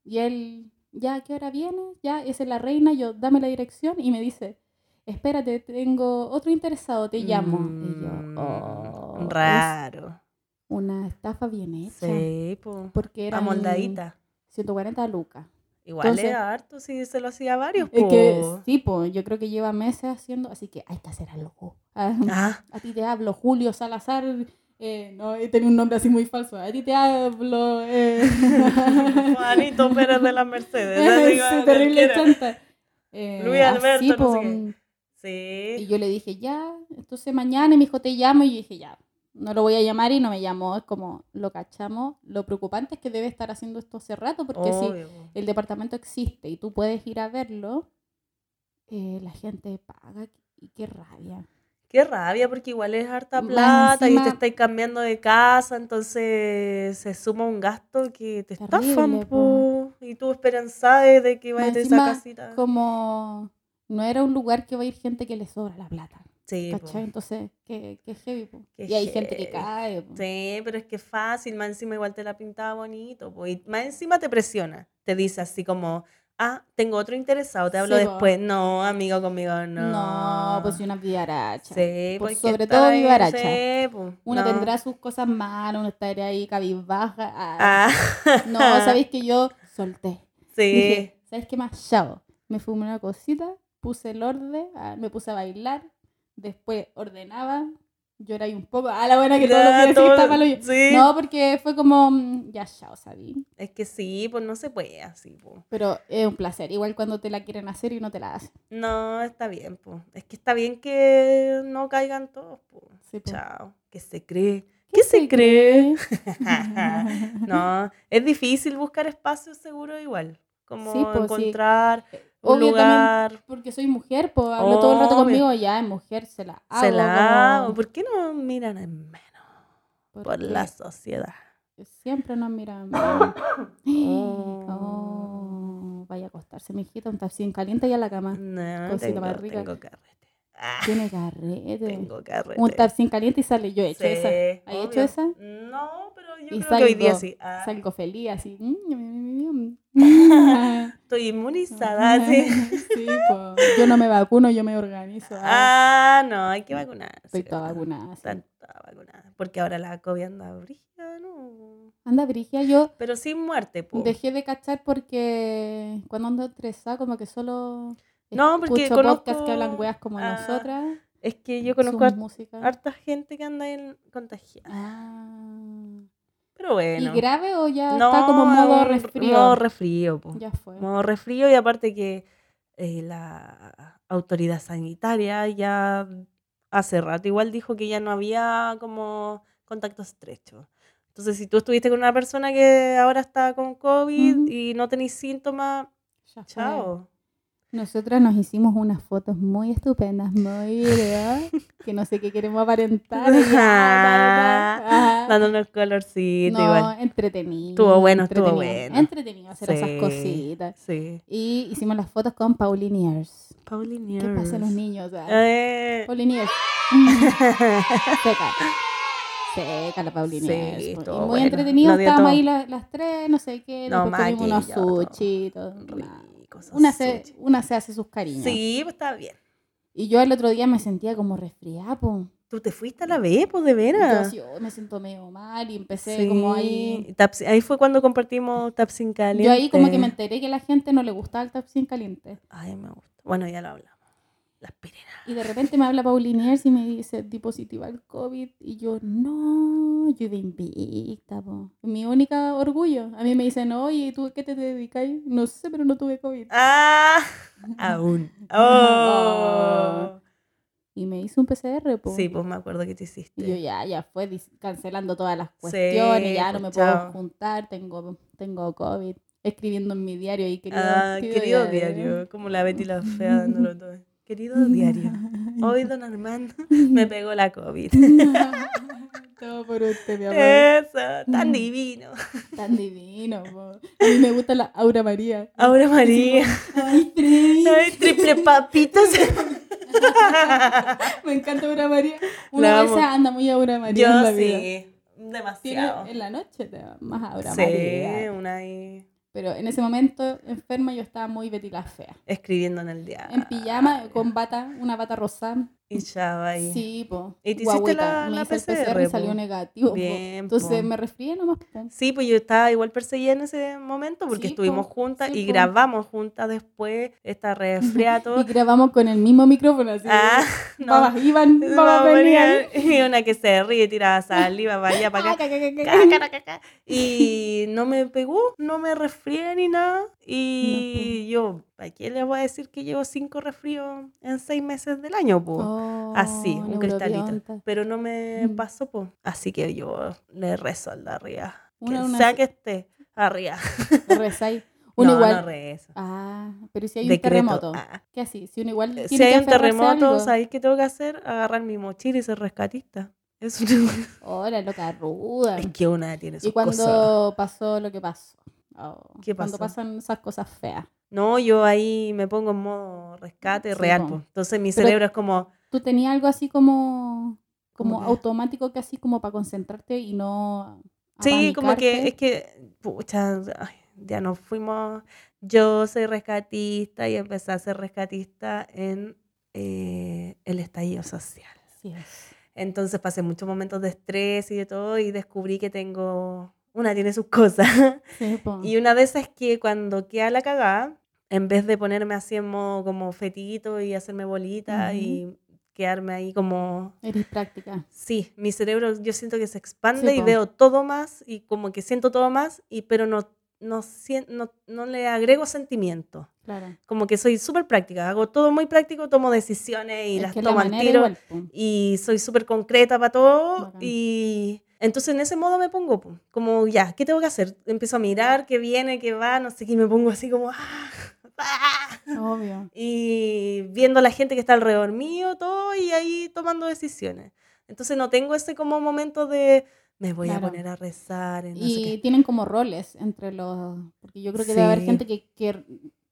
Y él, ya, ¿a qué hora viene? Ya, esa es la reina, yo, dame la dirección y me dice, espérate, tengo otro interesado, te llamo. y
Mm,
yo, oh, es
Raro.
una estafa bien hecha.
Sí, pues.
Porque era
Amoldadita.
140 lucas.
Igual
Entonces-
es harto si se lo hacía a varios.
Es que
po.
sí, pues yo creo que lleva meses haciendo, así que hay que hacer algo. Ah,
Ah,
A ti te hablo, Julio Salazar. Eh, no, tenía un nombre así muy falso. A ti te hablo. Eh.
Juanito Pérez de la Mercedes. como
terrible chanta. Eh,
Luis Alberto,
así,
no sé
po,
qué. Sí.
Y yo le dije, ya, entonces mañana y me dijo, te llamo. Y yo dije, ya, no lo voy a llamar y no me llamó. Es como, lo cachamos. Lo preocupante es que debe estar haciendo esto hace rato, porque si
Obvio.
el departamento existe y tú puedes ir a verlo, eh, la gente paga. Y qué rabia.
Qué rabia, porque igual es harta plata y te estáis cambiando de casa, entonces se suma un gasto que te
Terrible,
estafan,
po.
Y tú esperanzada de que vayas a esa casita.
Como no era un lugar que va a ir gente que le sobra la plata.
Sí.
Entonces, qué, qué heavy. po.
Qué
y hay gente que cae. po.
Sí, pero es que es fácil, más encima igual te la pintaba bonito, po, y más encima te presiona, te dice así como, ah, tengo otro interesado, te hablo
Sí,
después, no, amigo conmigo, no.
No, pues una vivaracha.
Sí, porque
sobre todo vivaracha.
sí, po,
Uno
no.
tendrá sus cosas malas, uno estará ahí cabizbaja. ah,
Ah,
No, sabéis que yo solté.
sí,
Dije, ¿sabes qué más? Chao. Me fumé una cosita, puse el orden, ah, me puse a bailar, después ordenaba, lloré un poco. Ah, la buena que todo lo
Ya,
que decía
todo-
está malo.
sí.
No, porque fue como, mm, ya, chao, sabí.
Es que sí, pues no se puede así, po.
Pero es un placer, igual cuando te la quieren hacer y no te la hacen.
No, está bien, pues. Es que está bien que no caigan todos, pues.
Sí.
Chao. ¿Qué se cree? ¿Qué, se cree? no, es difícil buscar espacios seguros igual. Como
Sí, pues, sí.
Un
Obvio
lugar.
también porque soy mujer, pues habla todo el rato conmigo, ya es mujer, se la hago.
se la hago.
como-
¿Por qué no miran en menos? Por la sociedad.
Siempre nos miran. mal.
Oh.
Oh, vaya a acostarse, mijita, un tapsin caliente y a la cama.
No,
Cosita
tengo,
más rica.
tengo carrete. Ah,
Tiene carrete.
tengo carrete.
Un tapsin caliente y sale. Yo he hecho
Sí,
esa. ¿Has hecho esa?
No, pero yo
Y
creo que hoy día
salgo-
sí. Ah,
Salgo feliz, así. mm,
estoy inmunizada, sí.
sí, po. Yo no me vacuno, yo me organizo. Ah,
Ah, no, hay que vacunarse.
Estoy toda vacunada. sí.
Toda vacunada. Porque ahora la COVID anda brígida, ¿no?
Anda, Brigia, yo
Pero sin muerte, pues.
dejé de cachar porque cuando ando estresada, como que solo
No, porque
escucho podcasts
conozco-
que hablan weas como
ah,
nosotras.
Es que yo conozco
música.
harta gente que anda en contagiada.
Ah.
Pero bueno.
¿Y grave o ya
no,
está como modo resfrío?
Modo resfrío, po.
Ya fue.
Modo resfrío y aparte que eh, la autoridad sanitaria ya hace rato igual dijo que ya no había como contacto estrecho. Entonces, si tú estuviste con una persona que ahora está con COVID y no tenéis síntomas,
Ya fue. Nosotras nos hicimos unas fotos muy estupendas, muy videos, que no sé qué queremos aparentar. ta.
Dándonos colorcito
no,
igual.
entretenido.
Estuvo bueno, estuvo bueno.
Entretenido hacer esas cositas.
Sí.
Y hicimos las fotos con Pauliniers.
Pauliniers.
¿Qué pasa los niños? Ah,
Eh,
Pauliniers. Seca. Seca la Pauliniers.
Sí,
muy
bueno.
entretenido. Estábamos
todo.
ahí las, las tres, no sé qué.
No,
después comimos unos
maquillado, todo.
sushi. todo,
esos
Una se,
sushi.
una se hace sus cariños.
Sí, pues está bien.
Y yo el otro día me sentía como resfriada, po.
Tú te fuiste a la B, pues de
Yo
veras.
así, oh, me siento medio mal y empecé
Sí,
como ahí.
Ahí fue cuando compartimos Tapsin Caliente.
Yo ahí como que me enteré que a la gente no le gustaba el tapsin caliente.
Ay, me gusta. Bueno, ya lo hablamos.
Y de repente me habla Pauliniers y me dice, di positiva al COVID. Y yo, no, yo iba invicta, po. Mi única orgullo. A mí me dicen, oye, ¿y tú qué te dedicas? No sé, pero no tuve COVID.
Ah, aún. Oh.
Y me hizo un PCR, po.
Sí, pues me acuerdo que te hiciste.
Y yo ya, ya fue cancelando todas las cuestiones, ya no me
pues,
puedo
chao.
juntar, tengo, tengo COVID. Escribiendo en mi diario ahí, querido,
ah, querido diario. Como la Betty la fea dándolo todo. Querido diario. Hoy don Armando me pegó la COVID.
Todo por usted, mi amor.
Eso, tan divino.
Tan divino, po. A mí me gusta la Aura María.
Ahora María.
Ay, Freddy.
Ay, triple papitas.
Me encanta Aura María. Una
La
vez anda muy Aura María en
Yo
la vida.
sí. Demasiado.
en la noche te va más Aura
Sí,
María.
una ahí.
Pero en ese momento, enferma, yo estaba muy Betty la fea.
Escribiendo en el diario.
En pijama, con bata, una bata rosa.
Y ya va ahí.
Sí, po.
¿Y te hiciste la-
Me
la
el
PCR,
y salió negativo. po.
Bien,
Entonces
po.
me resfrié nomás.
Sí, pues yo estaba igual perseguida en ese momento porque
Sí,
estuvimos juntas
sí,
y grabamos juntas después esta resfriada todo.
Y grabamos con el mismo micrófono. Así.
ah, no.
Babas iban, babas
a
venían.
Y una que se ríe, tira saliva para allá, para acá. Y no me pegó, no me resfrié ni nada. Y yo, ¿para qué les voy a decir que llevo cinco resfríos en seis meses del año?
Oh,
Así, un cristalito. Pero no me
Mm.
pasó, po. Así que yo le rezo al de arriba.
Una-
que
una-
sea que esté arriba.
Rezáis. Uno
no,
igual.
no rezo.
Ah, pero si hay un terremoto.
Ah.
¿Qué así? Si uno igual tiene
Si
que
hay un terremoto. ¿sabéis qué tengo que hacer? Agarrar mi mochila y ser rescatista. Es,
Hola, loca ruda.
es que una tiene sus
Y cuando
cosas.
pasó lo que pasó. Oh,
¿Qué
Cuando
pasó?
pasan esas cosas feas.
No, yo ahí me pongo en modo rescate
Sí,
real.
po.
Entonces mi
Pero-
cerebro es como,
¿Tú tenías algo así como, como automático que así como para concentrarte y no
sí, como que es que, pucha, ay, ya nos fuimos. Yo soy rescatista y empecé a ser rescatista en eh, el estallido social.
Es.
Entonces pasé muchos momentos de estrés y de todo y descubrí que tengo, una tiene sus cosas.
Sí.
Y una de esas es que cuando queda la cagada, en vez de ponerme así en modo como fetito y hacerme bolita y quedarme ahí como...
Eres práctica.
Sí, mi cerebro yo siento que se expande
Sí,
y veo todo más y como que siento todo más, y, pero no, no, no, no le agrego sentimiento.
Claro.
Como que soy súper práctica, hago todo muy práctico, tomo decisiones y
Es
las
que la
tomo al tiro
igual,
y soy súper concreta para todo
Bacán.
y entonces en ese modo me pongo po, como ya, ¿qué tengo que hacer? Empiezo a mirar qué viene, qué va, no sé qué, y me pongo así como ¡ah! ¡Ah!
Obvio.
y viendo la gente que está alrededor mío, todo y ahí tomando decisiones. Entonces no tengo ese como momento de me voy
Claro.
a poner a rezar, y no sé
Y
qué.
tienen como roles entre los... Porque yo creo que debe haber
Sí.
gente que, que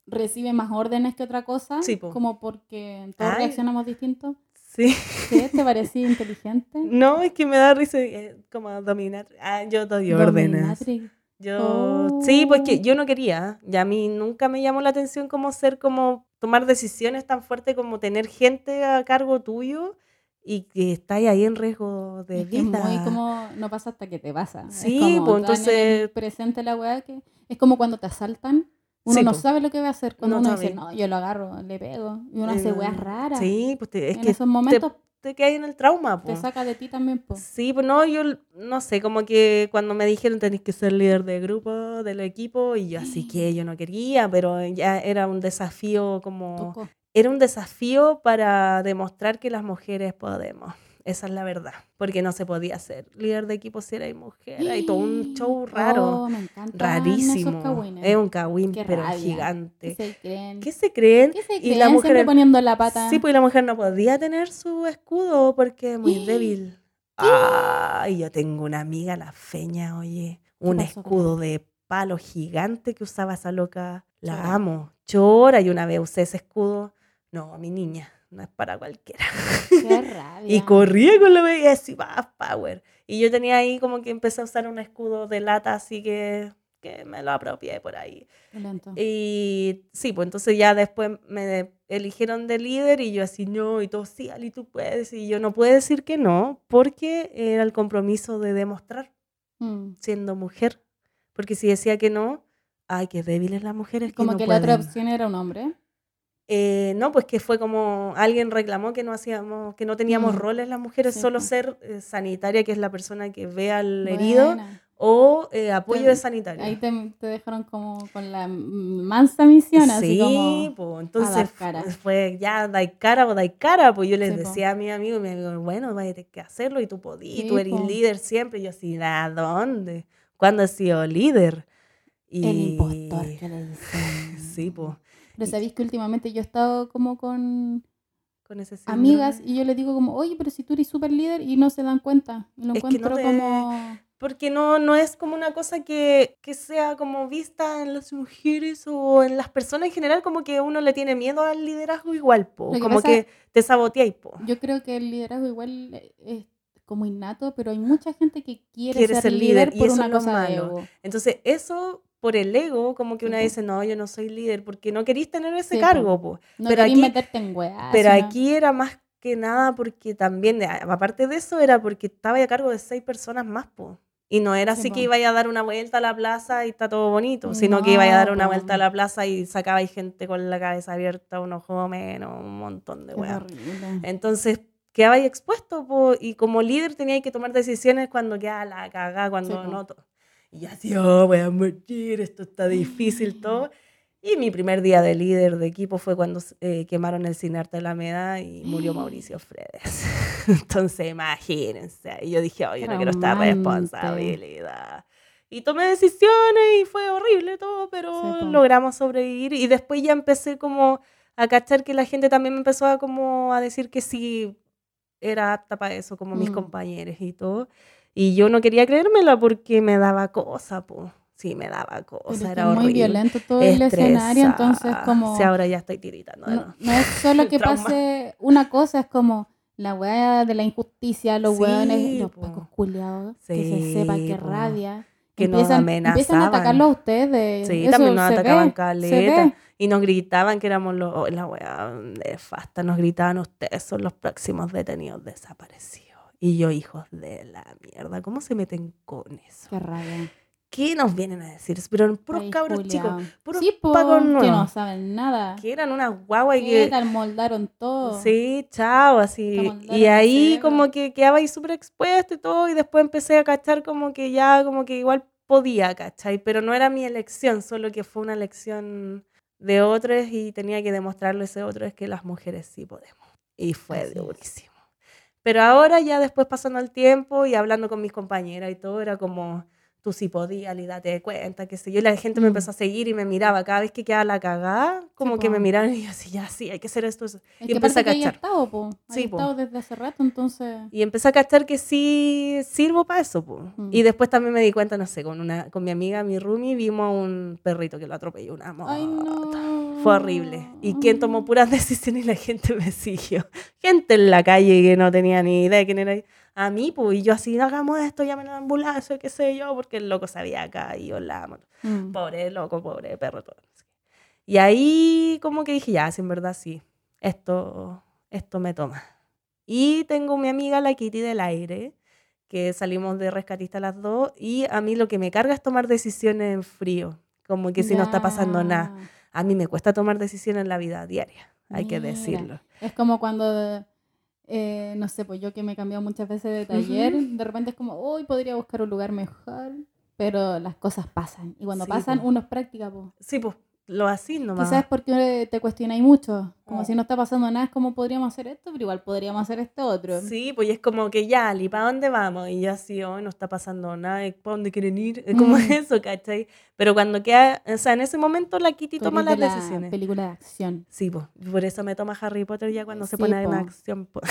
recibe más órdenes que otra cosa.
Sí, po.
Como porque todos
Ay.
reaccionamos distintos.
Sí.
¿Qué? ¿Te parecía inteligente?
No, es que me da risa eh, como dominar. Ah, yo doy órdenes. Yo, sí, pues que
Oh.
yo no quería. Y a mí nunca me llamó la atención como ser, como tomar decisiones tan fuertes como tener gente a cargo tuyo y que estáis ahí en riesgo de
Es que es
vida.
muy como no pasa hasta que te pasa. Es
Sí,
como
pues,
tan en
entonces-
presente la weá que es como cuando te asaltan. Uno
Sí,
no
pues.
sabe lo que va a hacer. Cuando
No
uno dice,
sabe.
no, yo lo agarro, le pego. Y uno hace
Eh,
weas raras.
Sí, pues te- es
en
que
esos momentos
te, te quedas en el trauma.
te
po.
saca de ti también. po.
Sí, pues no, yo no sé, como que cuando me dijeron tenéis que ser líder de grupo, del equipo, y yo así que yo no quería, pero ya era un desafío como...
Tocó.
Era un desafío para demostrar que las mujeres podemos. Esa es la verdad. Porque no se podía ser líder de equipo si erais mujer. Hay todo un show raro,
Oh, me
rarísimo. Es un cagüín, pero
rabia. ¿Qué
gigante.
se creen?
¿Qué se creen?
¿Qué se
y
creen?
la
Siempre
mujer...
poniendo la pata.
Sí, pues la mujer no podía tener su escudo porque es muy débil. Ay, yo tengo una amiga, la feña, oye, un escudo de palo gigante que usaba esa loca. La
Chora.
amo. Chora, y una vez usé ese escudo. No, mi niña, no es para cualquiera.
Qué rabia.
Y corría con la y así, va, power. Y yo tenía ahí como que empecé a usar un escudo de lata, así que, que me lo apropié por ahí.
Violento.
Y sí, pues entonces ya después me eligieron de líder y yo así, no, y todo, sí, Ali, tú puedes. Y yo no puedo decir que no, porque era el compromiso de demostrar
Mm.
siendo mujer. Porque si decía que no, ay, qué débiles las mujeres.
Como
no
que la otra
pueden".
opción era un hombre.
Eh, no, pues que fue como alguien reclamó que no hacíamos, que no teníamos
Mm,
roles las mujeres,
sí,
solo
po.
ser eh, sanitaria, que es la persona que ve al herido,
Buena.
o eh, apoyo
Te-
de sanitario.
Ahí te, te dejaron como con la mansa misión, así
Sí,
como...
pues entonces
dar cara.
fue ya, dai cara o dai cara, pues yo les
Sí, po.
decía a mi amigo, me digo, bueno, vas a tener que hacerlo y tú podís,
Sí,
tú eres
po.
líder siempre. Y yo así, ¿a dónde? ¿Cuándo he sido líder? Y...
El impostor que le dicen.
Sí, pues,
Pero sabéis que últimamente yo he estado como con
con ese
amigas y yo les digo como, oye, pero si tú eres súper líder y no se dan cuenta. Y lo
Es que no
encuentro
te-
como...
Porque no, no es como una cosa que, que sea como vista en las mujeres o en las personas en general, como que uno le tiene miedo al liderazgo igual, po.
Que
como
pasa-
que te saboteáis, po.
Yo creo que el liderazgo igual es como innato, pero hay mucha gente que quiere,
Quiere
ser,
ser
líder,
líder, y
por
eso
una
es lo
cosa de
malo.
ego.
Entonces, eso por el ego, como que una dice, no, yo no soy líder, porque no querís tener ese
Sí,
cargo, po.
No
pero aquí-
meterte en weá.
Pero
sino-
aquí era más que nada porque también, a- aparte de eso, era porque estaba a cargo de seis personas más, po. Y no era
Sí,
así que iba a dar una vuelta a la plaza y está todo bonito, sino que iba a dar una vuelta a la plaza y sacaba gente con la cabeza abierta, un ojo menos, un montón de weas. Entonces quedaba ahí expuesto po, y como líder tenía que tomar decisiones cuando quedaba la cagada, cuando
Sí,
no. Y yo así, oh, voy a morir, esto está difícil todo. Y mi primer día de líder de equipo fue cuando eh, quemaron el Cine Arte Alameda y murió Mauricio Fredes. Entonces, imagínense. Y yo dije, oh, yo no quiero esta responsabilidad. Y tomé decisiones y fue horrible todo, pero
Sí,
logramos sobrevivir. Y después ya empecé como a cachar que la gente también me empezó a como a decir que sí era apta para eso, como mis
Mm.
compañeros y todo. Y yo no quería creérmela porque me daba cosa, po. Sí, me daba cosa,
que
era
es muy
horrible.
violento todo el escenario, entonces como...
Sí, ahora ya estoy tiritando.
No, no es solo que pase una cosa, es como la weá de la injusticia, los
Sí,
weones, los pacos culiados, que
Sí,
se sepa que
po.
rabia.
Que nos
empiezan, empiezan a
amenazaban.
atacarlo a ustedes.
Sí,
Eso
también nos atacaban
ve,
caleta. Y nos gritaban que éramos los. oh, la weá de Fasta, nos gritaban ustedes son los próximos detenidos desaparecidos. Y yo, hijos de la mierda, ¿cómo se meten con eso?
Qué rabia.
¿Qué nos vienen a decir? Pero puros cabros chicos, puros
Sí, po,
pacos
que no
nuevos,
saben nada.
que eran unas guaguas y
¿Qué
que.
tal moldaron todo?
Sí, chao, así. Y ahí como que quedaba ahí súper expuesto y todo, y después empecé a cachar como que ya, como que igual podía, ¿cachai? Pero no era mi elección, solo que fue una elección de otros y tenía que demostrarle a ese otro es que las mujeres sí podemos. Y fue
Así es.
Pero ahora ya después pasando el tiempo y hablando con mis compañeras y todo, era como, tú sí podías, y date cuenta, qué sé yo. Y la gente me
Mm.
empezó a seguir y me miraba. Cada vez que quedaba la cagada, como que
po.
me miraban y yo así, ya sí, hay que hacer esto. eso".
Es
y empecé a
que
cachar.
estado, po.
Sí, po.
estado desde hace rato, entonces...
Y empecé a cachar que sí sirvo para eso.
Mm.
Y después también me di cuenta, no sé, con, una, con mi amiga, mi roomie, vimos a un perrito que lo atropelló una moto.
Ay, no.
Fue horrible. ¿Y quién tomó puras decisiones? Y la gente me siguió. Gente en la calle que no tenía ni idea de quién era. A mí, pues, y yo así, hagamos esto, llamen a la ambulancia, qué sé yo, porque el loco se había caído la moto.
Mm.
Pobre loco, pobre perro, todo. no. Y ahí como que dije, ya, sí, en verdad sí, esto, esto me toma. Y tengo mi amiga, la Kitty del aire, que salimos de rescatista las dos, y a mí lo que me carga es tomar decisiones en frío, como que si no está pasando nada. A mí me cuesta tomar decisiones en la vida diaria, hay que decirlo.
Es como cuando, eh, no sé, pues yo que me he cambiado muchas veces de taller, de repente es como, hoy podría buscar un lugar mejor, pero las cosas pasan. Y cuando
Sí,
pasan,
po.
uno es práctica, po.
Sí, pues, lo así nomás.
Quizás porque te cuestionáis mucho, como
Oh.
si no está pasando nada, es como podríamos hacer esto, pero igual podríamos hacer este otro.
Sí, pues es como que ya, ¿y para dónde vamos? Y ya sí, hoy no está pasando nada, ¿y ¿para dónde quieren ir? Es como
Mm.
eso, ¿cachai? Pero cuando queda, o sea, en ese momento la Kitty toma las
de la
decisiones.
película de acción,
Sí, pues, por eso me toma Harry Potter ya cuando se
Sí,
pone en
po.
acción. po.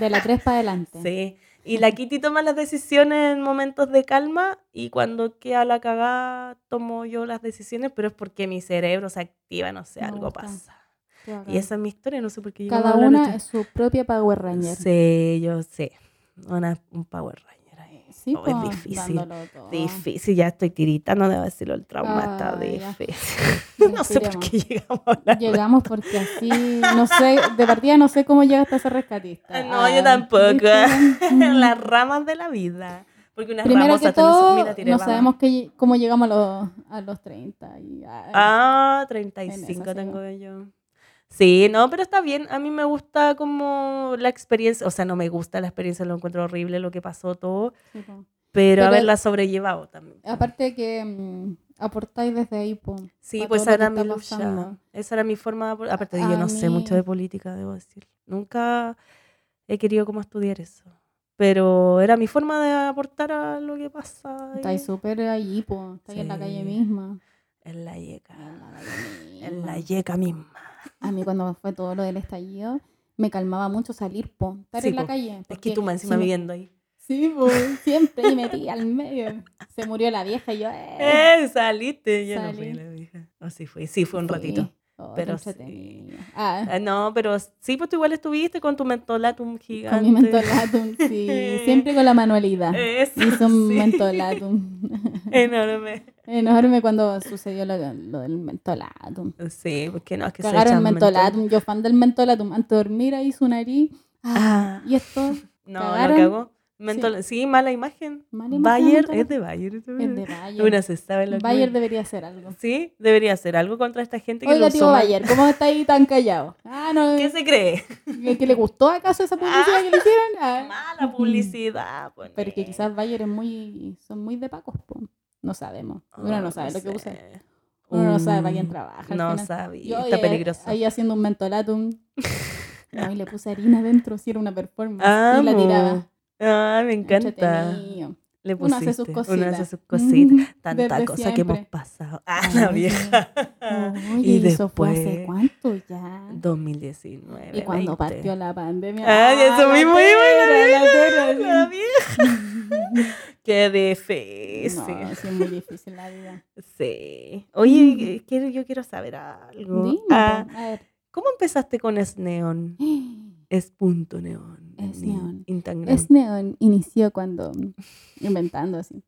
de la 3 para adelante.
Sí, y la Kitty toma las decisiones en momentos de calma y cuando queda la cagada tomo yo las decisiones, pero es porque mi cerebro se activa, no sé,
Me
algo
gusta.
pasa. Y esa es mi historia, no sé por qué yo
Cada una es su propia Power Ranger.
Sí, yo sé. Una, un Power Ranger.
Sí,
Oh, es difícil. Difícil, ya estoy tiritando, debo decirlo, el trauma está difícil. no sé por qué llegamos a hablar.
Llegamos porque así, no sé, de partida no sé cómo llegaste a ser rescatista.
No, yo
Ah,
tampoco. en las ramas de la vida. Porque unas
Primero
ramas
que
no
todo,
mira,
no sabemos que, cómo llegamos a los, a los 30. Y, ah,
Ah,
En
35
esa
tengo yo. Sí, no, pero está bien. A mí me gusta como la experiencia, o sea, no me gusta la experiencia, lo encuentro horrible lo que pasó todo,
sí, po.
pero, haberla sobrellevado también.
Aparte que mm, aportáis desde ahí, po,
Sí, pues esa era mi lucha.
pasando.
Esa era mi forma de... Aparte, yo
A
no sé mucho de política, debo decir. Nunca he querido como estudiar eso. Pero era mi forma de aportar a lo que pasa.
Estáis súper ahí, po, estáis en la calle
Sí.
misma.
En la yeca.
En la
yeca misma.
A mí cuando fue todo lo del estallido, me calmaba mucho salir, po, estar
Sí,
en la calle.
Es que tú más encima
si me-
viviendo ahí.
Sí, po, siempre y metí al medio. Se murió la vieja y yo, eh.
¡Eh! Saliste. Yo no fui la vieja. Oh, sí fui. Sí, fue un ratito.
Oh,
Pero sí.
Ah,
Ah, no, pero sí, pues tú igual estuviste con tu mentolatum gigante.
con mi mentolatum, sí. Siempre con la manualidad.
Eso,
Hizo un
sí.
mentolatum.
Enorme.
Enorme cuando sucedió lo, lo del mentolatum.
Sí, porque no, es que se
Cagaron
echan
mentolatum. Yo fan del mentolatum. Antes de dormir ahí su nariz.
Ah.
Ah, y esto
No,
¿Cagaron?
no cagó. Mentol- sí. mala imagen.
Mala imagen
Bayer, es de Bayer.
es de Bayer.
Una se sabe lo que-
Bayer debería hacer algo.
Sí, debería hacer algo contra esta gente que
Oiga, tío
mal.
Bayer, ¿cómo está ahí tan callado? Ah, no.
¿Qué se cree?
¿Que, que le gustó acaso esa publicidad que le hicieron? Ah.
Mala publicidad. pues,
Pero que quizás Bayer es muy, son muy de pacos, po. No sabemos. Uno
Ah,
no sabe lo que usa. Uno no sabe para quién trabaja.
No.
Yo
Está
ahí-
peligroso.
Ahí haciendo un mentolatum. No, y le puse harina adentro, si era una performance. y la
Amo.
tiraba.
Ah, me encanta.
Entretenido.
Le
Uno hace sus
pusiste. Uno hace
cositas.
sus cositas.
Mm,
Tanta
desde
cosa que hemos pasado. Ah, la vieja. Y
¿y eso fue hace
después-
cuánto ya?
2019.
Y cuando
20.
partió la pandemia.
Ay, eso
la
mismo iba
la
La
sí.
vieja. Qué difícil.
No, sí es muy difícil la vida.
Sí. Oye, eh, quiero- yo quiero saber algo.
Dime,
Ah,
a ver.
¿Cómo empezaste con Es Neon? Es punto neón.
Es
en
neón.
Instagram.
Es Neon inició cuando inventando así.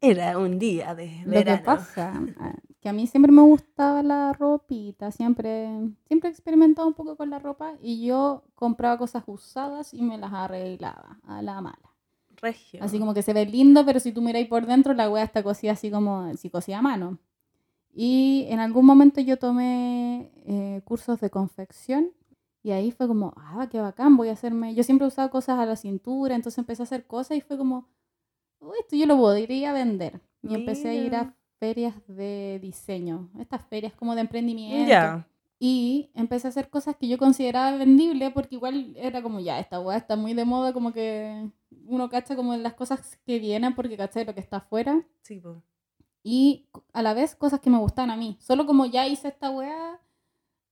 Era un día de
Lo que
verano.
pasa, ah, que a mí siempre me gustaba la ropita, siempre, siempre he experimentado un poco con la ropa y yo compraba cosas usadas y me las arreglaba a la mala.
Regio.
Así como que se ve lindo, pero si tú miráis por dentro, la wea está cosida así como si cosía a mano. Y en algún momento yo tomé eh, cursos de confección y ahí fue como, ah, qué bacán, voy a hacerme. Yo siempre he usado cosas a la cintura, entonces empecé a hacer cosas y fue como, "Uy, esto yo lo podría vender. Y empecé a ir a
Mira.
ferias de diseño, estas ferias como de emprendimiento.
Ya.
Y empecé a hacer cosas que yo consideraba vendibles porque igual era como, ya, esta weá está muy de moda, como que uno cacha como las cosas que vienen porque cacha lo que está afuera.
Sí, po.
Y a la vez cosas que me gustan a mí. Solo como ya hice esta weá,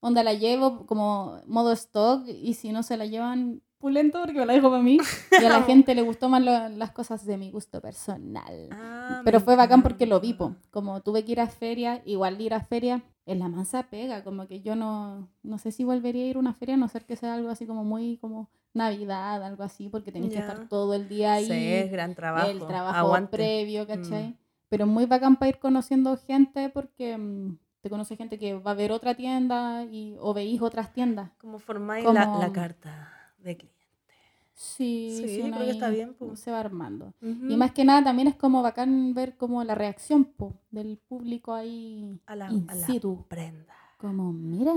onda la llevo como modo stock y si no se la llevan pulento porque me la dejo para mí. Y a la gente le gustó más lo- las cosas de mi gusto personal.
Ah,
Pero fue bacán porque lo vi, po. Como tuve que ir a feria, igual ir a feria, en la mansa pega, como que yo no, no sé si volvería a ir a una feria, a no ser que sea algo así como muy como Navidad, algo así, porque tenéis que
Ya.
estar todo el día ahí,
Sí, es gran trabajo.
el trabajo
Aguante.
previo, ¿cachai?
Mm.
Pero muy bacán para ir conociendo gente porque mm, te conoce gente que va a ver otra tienda y, o veís otras tiendas.
Como formáis la, la carta de cliente.
Sí,
Sí,
sí,
yo creo que está bien, po.
se va armando. Y más que nada también es como bacán ver como la reacción po, del público ahí
a la,
in
a la
situ.
prenda.
Como, mira,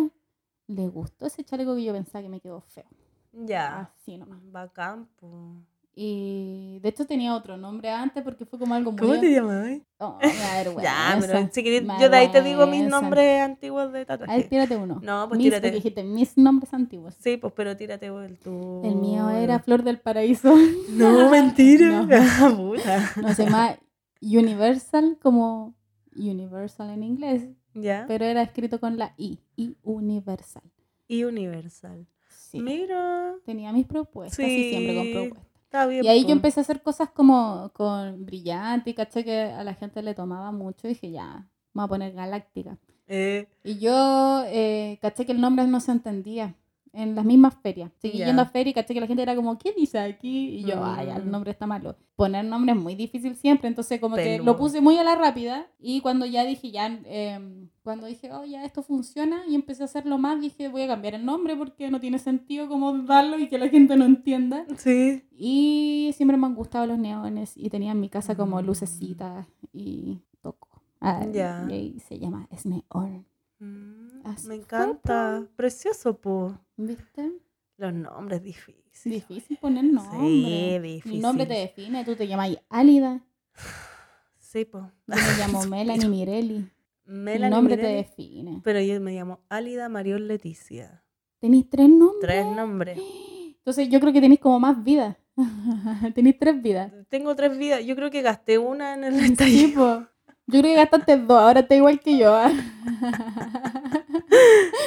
le gustó ese chaleco que yo pensaba que me quedó feo.
Ya.
Así nomás.
Bacán, po.
Y de hecho tenía otro nombre antes porque fue como algo muy...
¿Cómo te llamas?
Oh.
Ya, pero si querés, yo de ahí te digo mis nombres antiguos de
A ver,
tatuaje.
tírate uno.
No, pues
Mis,
tírate.
porque dijiste mis nombres antiguos.
Sí, pues, pero tírate el tu.
El mío era Flor del Paraíso.
No, mentira.
No.
Ah.
No, se llama Universal como Universal en inglés,
Ya.
pero era escrito con la I, I Universal.
Y Universal.
Sí.
Mira.
Tenía mis propuestas y siempre con
Sí.
propuestas.
Está bien.
Y ahí yo empecé a hacer cosas como con brillante y caché que a la gente le tomaba mucho y dije, ya, vamos a poner galáctica.
Eh,
Y yo eh, caché que el nombre no se entendía en las mismas ferias. Seguí
Ya.
yendo a feria y caché que la gente era como, ¿qué dice aquí? Y yo, ay, ya, el
Mm.
nombre está malo. Poner nombre es muy difícil siempre, entonces como que lo puse muy a la rápida y cuando ya dije, ya, em, cuando dije, oh, ya esto funciona y empecé a hacerlo más, dije, voy a cambiar el nombre porque no tiene sentido como darlo y que la gente no entienda.
sí.
Y siempre me han gustado los neones y tenía en mi casa como
Mm.
lucecitas y toco. Ah,
Ya.
Y se llama Es Neon.
Mm,
Así
me
fue,
encanta. Precioso, po.
¿Viste?
Los nombres difíciles.
Difícil poner nombre.
Sí, difícil.
El nombre te define, tú te llamas Álida.
Sí, po.
Yo me llamo Melanie Mirelli.
Melanie
el nombre te define.
Pero yo me llamo Álida Mariol Leticia.
Tenéis tres nombres.
Tres nombres.
Entonces yo creo que tenéis como más vidas. tenéis tres vidas.
Tengo tres vidas. Yo creo que gasté una en el
Sí,
estallido.
Yo creo que gastaste dos, ahora está igual que yo. ¿ah?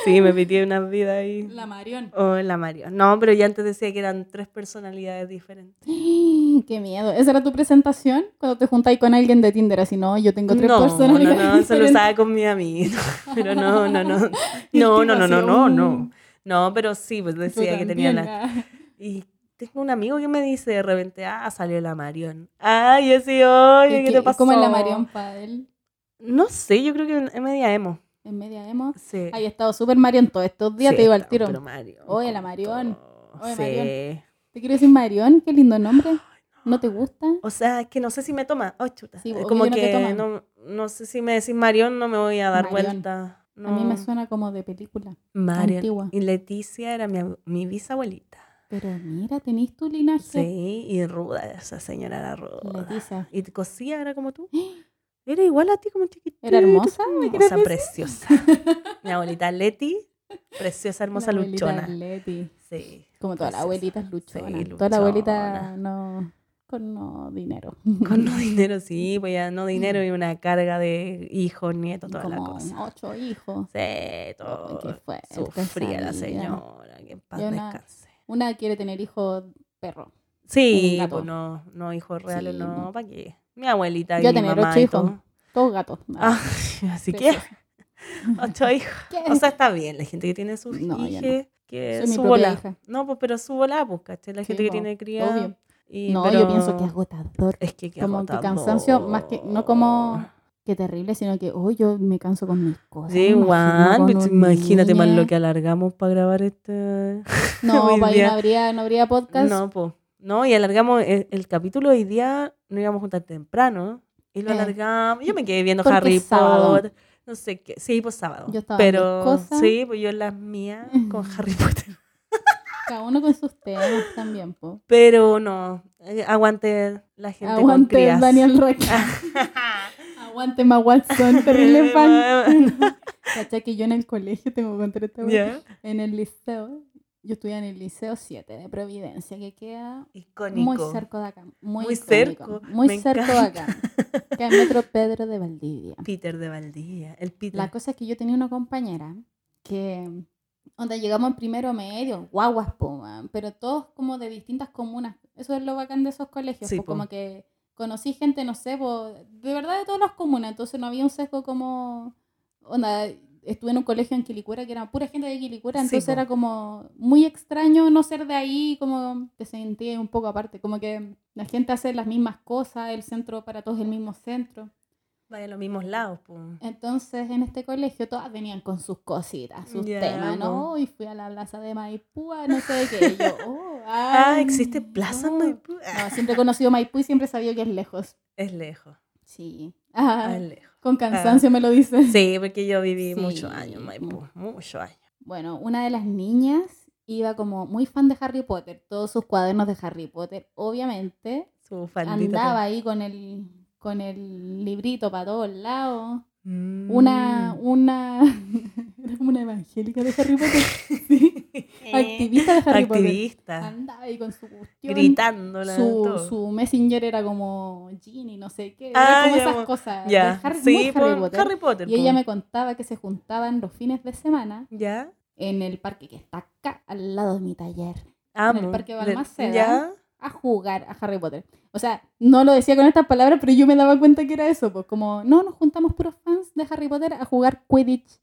Sí, me pitié una vida ahí.
La Marion.
O la Mario. No, pero ya antes decía que eran tres personalidades diferentes.
Qué miedo. ¿Esa era tu presentación? Cuando te juntáis con alguien de Tinder, así, no, yo tengo tres
no,
personalidades.
No, no, eso lo
diferentes".
usaba con mi amigo. Pero no, no, no. No, no, no, no, no, no. No, pero sí, pues decía que tenía
también,
la...
ah.
Y tengo un amigo que me dice de repente, ah, salió la Marion. Ay, yo sí, oye,
¿Y
¿qué
qué-
te pasó?
¿Cómo es la Marion para él?
No sé, yo creo que es media emo.
En media emo.
Sí.
Ahí he estado súper Marion todos estos días,
Sí,
te iba al tiro.
pero Marion,
Oye, la Marion. Oye,
sí.
Marion. ¿Te quiero decir Marion? Qué lindo nombre. ¿No te gusta?
O sea, es que no sé si me toma. Oh, chuta.
Sí,
Es
obvio
como
que no
que
toma.
no, no sé si me decís Marion, no me voy a dar
Marion.
vuelta.
A mí me suena como de película.
Marion.
antigua.
Y Leticia era mi, mi bisabuelita.
Pero mira, tenés tu linaje.
Sí, y ruda, esa señora era ruda. Y cosía, era como tú. Era igual a ti, como chiquitita.
¿Era hermosa? ¿Me quieres
Hermosa, preciosa. mi abuelita Leti, preciosa, hermosa,
La
luchona.
Leti.
Sí.
Como todas las abuelitas luchonas.
Sí,
Toda la abuelita
luchona.
no con no dinero.
Con no dinero, sí, pues ya no dinero y una carga de hijos, nietos, toda la
Como
cosa.
ocho hijos.
Sí, todo.
qué fuerte
Sufría la señora, que en paz descanse.
Una quiere tener hijos perro.
Sí, pues no, no hijos reales,
Sí,
no. ¿para qué? Mi abuelita y
Yo
mi
tener
mamá
ocho
y
hijos.
todo.
Todos gatos.
Ah, así que, ocho hijos.
¿Qué?
O sea, está bien, la gente que tiene sus
No, yo no.
hijos, que
Soy
su bola.
hija.
No, pues, pero su bola, pues, ¿cachai? La
Sí,
gente que tiene
obvio.
Y,
no,
pero-
yo pienso que es agotador.
Es que, qué
como que
agotador.
cansancio, más que, no como que terrible, sino que, oh, yo me canso con mis cosas.
Sí,
con un
imagínate más lo que alargamos para grabar este.
No,
hoy
para ahí no habría, no habría podcast.
No, pues. No, y alargamos el, el capítulo hoy día, no íbamos a juntar temprano. Y lo
Eh,
alargamos. Yo me quedé viendo
porque
Harry. Potter. No sé qué. Sí, pues sábado.
Yo estaba en mis
Pero
cosas.
sí, pues yo en las mías con Harry Potter.
Cada uno con sus temas también, po.
Pero no, eh, aguante la gente con
Aguante
crías.
Daniel Rock. Aguante Ma Watson, terrible fan. ¿Cachai que yo en el colegio tengo wea?
Ya.
En el liceo, yo estudié en el liceo 7 de Providencia, que queda
Icónico.
muy cerca de acá. Muy,
Muy cerco,
Muy
me
cerca de acá. Que es Metro Pedro de Valdivia.
Peter de Valdía. El Peter.
La cosa es que yo tenía una compañera que, donde llegamos en primero medio, guaguas, po, pero todos como de distintas comunas. Eso es lo bacán de esos colegios,
Sí,
po,
po.
como que conocí gente, no sé, po, de verdad de todas las comunas, entonces no había un sesgo como, onda, estuve en un colegio en Quilicura que era pura gente de Quilicura, entonces era como muy extraño no ser de ahí, como te sentía un poco aparte, como que la gente hace las mismas cosas, el centro para todos es el mismo centro.
Vaya a los mismos lados, pues.
Entonces en este colegio todas venían con sus cositas, sus temas, ¿no? Y fui a la plaza de Maipú, a no sé qué. Y yo, oh,
Ah,
ay,
existe Plaza
no.
Maipú.
No, siempre he conocido Maipú y siempre sabía que es lejos.
Es lejos.
Sí.
Ah,
Ah,
es lejos.
con cansancio me lo dices.
Sí, porque yo viví
Sí.
muchos años en Maipú. Muchos años.
Bueno, una de las niñas iba como muy fan de Harry Potter, todos sus cuadernos de Harry Potter, obviamente.
Su.
Andaba ahí con el, con el librito para todos lados.
Mm.
Una, una, era como una evangélica de Harry Potter. Sí. Activista de Harry Potter. Andaba ahí con su cuestión.
Gritándola.
Su,
todo.
su messenger era como Ginny, no sé qué.
Ah,
como
ya,
esas cosas.
Ya.
de Harry,
sí,
muy Harry
po,
Potter.
Harry Potter.
Y ella
po.
me contaba que se juntaban los fines de semana
Ya.
en el parque que está acá, al lado de mi taller,
Amo.
Parque
Le-
Balmaceda.
Ya.
A jugar a Harry Potter. O sea, no lo decía con estas palabras, pero yo me daba cuenta que era eso. Pues como, no, nos juntamos puros fans de Harry Potter a jugar Quidditch.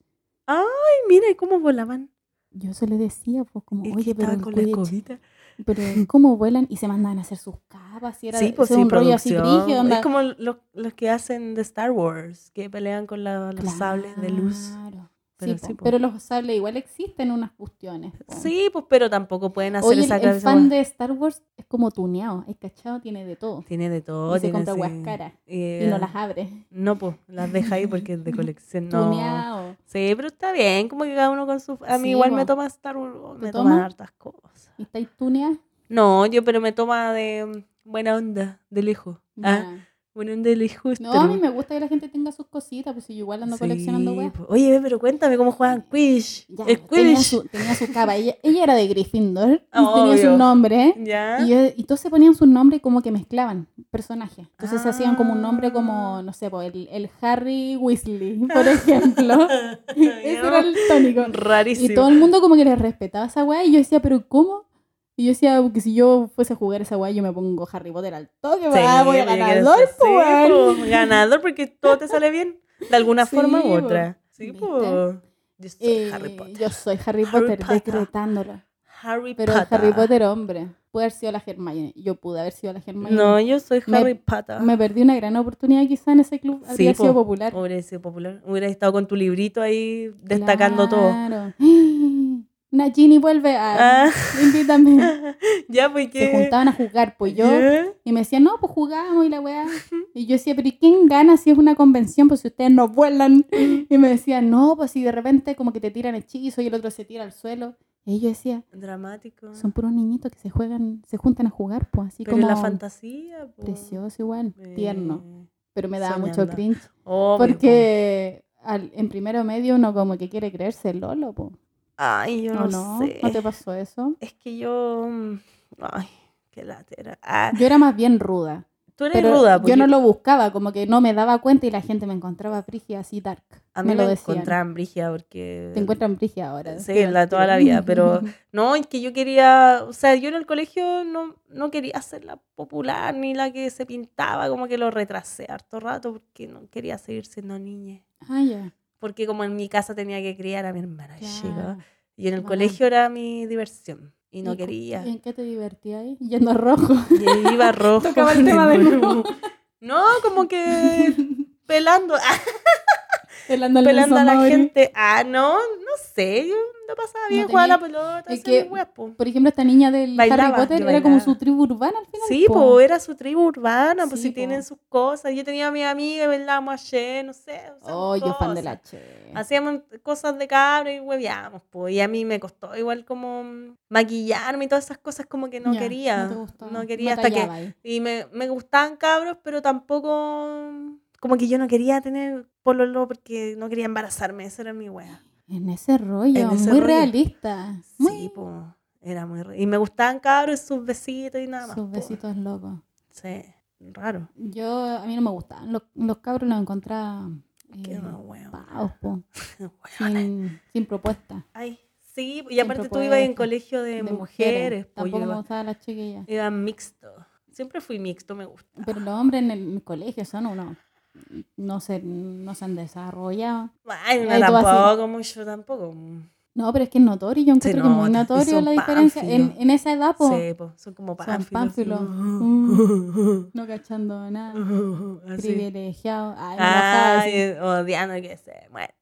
Ay, mira ¿y cómo volaban.
Yo se le decía, pues como,
que
oye, pero
con la
Quidditch,
escobita.
pero ¿cómo vuelan? Y se mandaban a hacer sus capas. Y era
Sí, pues sí,
un rollo así brígido, onda.
Es como los, los que hacen de Star Wars, que pelean con la- los sables de luz.
Claro.
Pero
sí,
sí,
pero los sables igual existen unas cuestiones. po.
Sí, pues, pero tampoco pueden hacer
Oye,
esa
el, el fan
de
Star Wars es como tuneado. El cachado tiene de todo.
Tiene de todo.
y se compra
así-
hueas caras.
eh,
Y no las abre.
No, pues, las deja ahí porque es de colección. No.
Tuneado.
Sí, pero está bien, como que cada uno con su... A mí
Sí,
igual
po.
me toma Star Wars,
¿Te
me toman
toma?
hartas cosas.
¿Y estáis tuneadas?
No, yo, pero me toma de mm, buena onda, de lejos. Ah, El justo.
No, a mí me gusta que la gente tenga sus cositas, pues yo igual ando coleccionando weas.
Oye, pero cuéntame cómo juegan Quidditch.
Ya,
el
tenía,
Quidditch.
su, tenía su capa. Ella, ella era de Gryffindor y tenía su nombre.
¿Ya?
Y, yo- y todos se ponían sus nombres como que mezclaban personajes. Entonces se hacían como un nombre
Ah.
como, no sé, po, el, el Harry Weasley, por ejemplo. Ese era el tónico.
Rarísimo.
Y todo el mundo como que le respetaba esa weá. Y yo decía, ¿pero cómo? Y yo decía que si yo fuese a jugar esa weá, yo me pongo Harry Potter al toque.
Sí,
ah, voy a ganador,
sí, po, ganador porque todo te sale bien. De alguna
Sí,
forma u
po.
otra. Sí, po. Yo soy
Eh,
Harry Potter.
Yo soy Harry
Harry
Potter,
Potter.
decretándolo.
Harry
Pero
Potter.
Harry Potter hombre. Puede haber sido la Hermione. Yo pude haber sido la Hermione.
No, yo soy
Me-
Harry Potter.
Me perdí una gran oportunidad quizá en ese club. Habría
Sí, po.
sido popular.
Hubiera sido popular. Hubiera estado con tu librito ahí destacando todo.
Claro. Nagini vuelve a...
Ah.
Invítame.
ya, pues
Se juntaban a jugar, pues yo... Y me decían, no, pues jugamos y la weá. Y yo decía, pero ¿y quién gana si es una convención? Pues si ustedes no vuelan. Y me decían, no, pues si de repente como que te tiran hechizo y el otro se tira al suelo. Y yo decía,
Dramático.
son puros niñitos que se juegan, se juntan a jugar, pues así
Pero
como
la fantasía.
precioso igual,
Eh,
tierno. Pero me daba mucho cringe.
obvio,
Porque al- en primero medio uno como que quiere creerse el Lolo, po.
Ay, yo
¿O
no,
no?
sé.
¿No te pasó eso?
Es que yo. mm, Ay, qué latera. Ah,
Yo era más bien ruda.
tú eres
Pero
ruda. pues
yo no lo buscaba, como que no me daba cuenta y la gente me encontraba brígida así dark.
A mí
me
me,
lo
encontraban brígida porque.
Te encuentran brígida ahora.
Sí,
qué
la- toda la vida, pero- No, es que yo quería, o sea, yo en el colegio no, no quería ser la popular ni la que se pintaba, como que lo retrasé harto rato porque no quería seguir siendo niña.
Ah, ya.
Porque como en mi casa tenía que criar a mi hermana
claro.
chica y en el colegio era mi diversión y no
¿Y
quería.
¿y ¿En qué te divertías ahí? Yendo a rojo.
Y iba rojo.
Tocaba el tema de nuevo.
No, como que pelando,
Pelando
a la gente. Ah, no, no sé, yo no pasaba bien,
No
jugaba la pelota,
es que-
weas, po.
Por ejemplo, esta niña del
Bailaba,
Harry Potter era como su tribu urbana al final.
Sí,
po.
pues era su tribu urbana, pues
Sí,
si
po.
tienen sus cosas. Yo tenía a mi amiga, bailábamos ayer, no sé. hacíamos
Oh, yo fan de la
cosas.
Che.
Hacíamos cosas de cabra y hueveábamos, pues. Y a mí me costó igual como maquillarme y todas esas cosas como que no quería.
No, te gustó.
No quería hasta que...
ahí.
Y me, me gustaban cabros, pero tampoco... Como que yo no quería tener pololo porque no quería embarazarme. Esa era mi wea.
En ese rollo,
En ese
muy
rollo.
realista.
Sí, pues. Era muy... re- Y me gustaban cabros, sus besitos y nada más.
sus
po.
besitos locos.
Sí, raro.
Yo, a mí no me gustaban. Los, los cabros los encontraba
Qué
eh,
wea.
paos, po, sin, sin propuesta.
Ay, sí, y aparte tú ibas en colegio de,
de
mujeres, pues
Tampoco me gustaban las chiquillas.
mixto. Siempre fui mixto, me gusta.
Pero los hombres en el colegio son unos. No se, no se han desarrollado.
Ay, no tampoco, mucho tampoco.
No, pero es que es notorio. Yo encuentro que es muy notorio
son
la diferencia. En, en esa edad, po,
Sí, pues, son como pánfilos.
pánfilos.
sí.
no cachando nada.
Así.
Privilegiado. Ay, me.
Ay, odiando que se muera.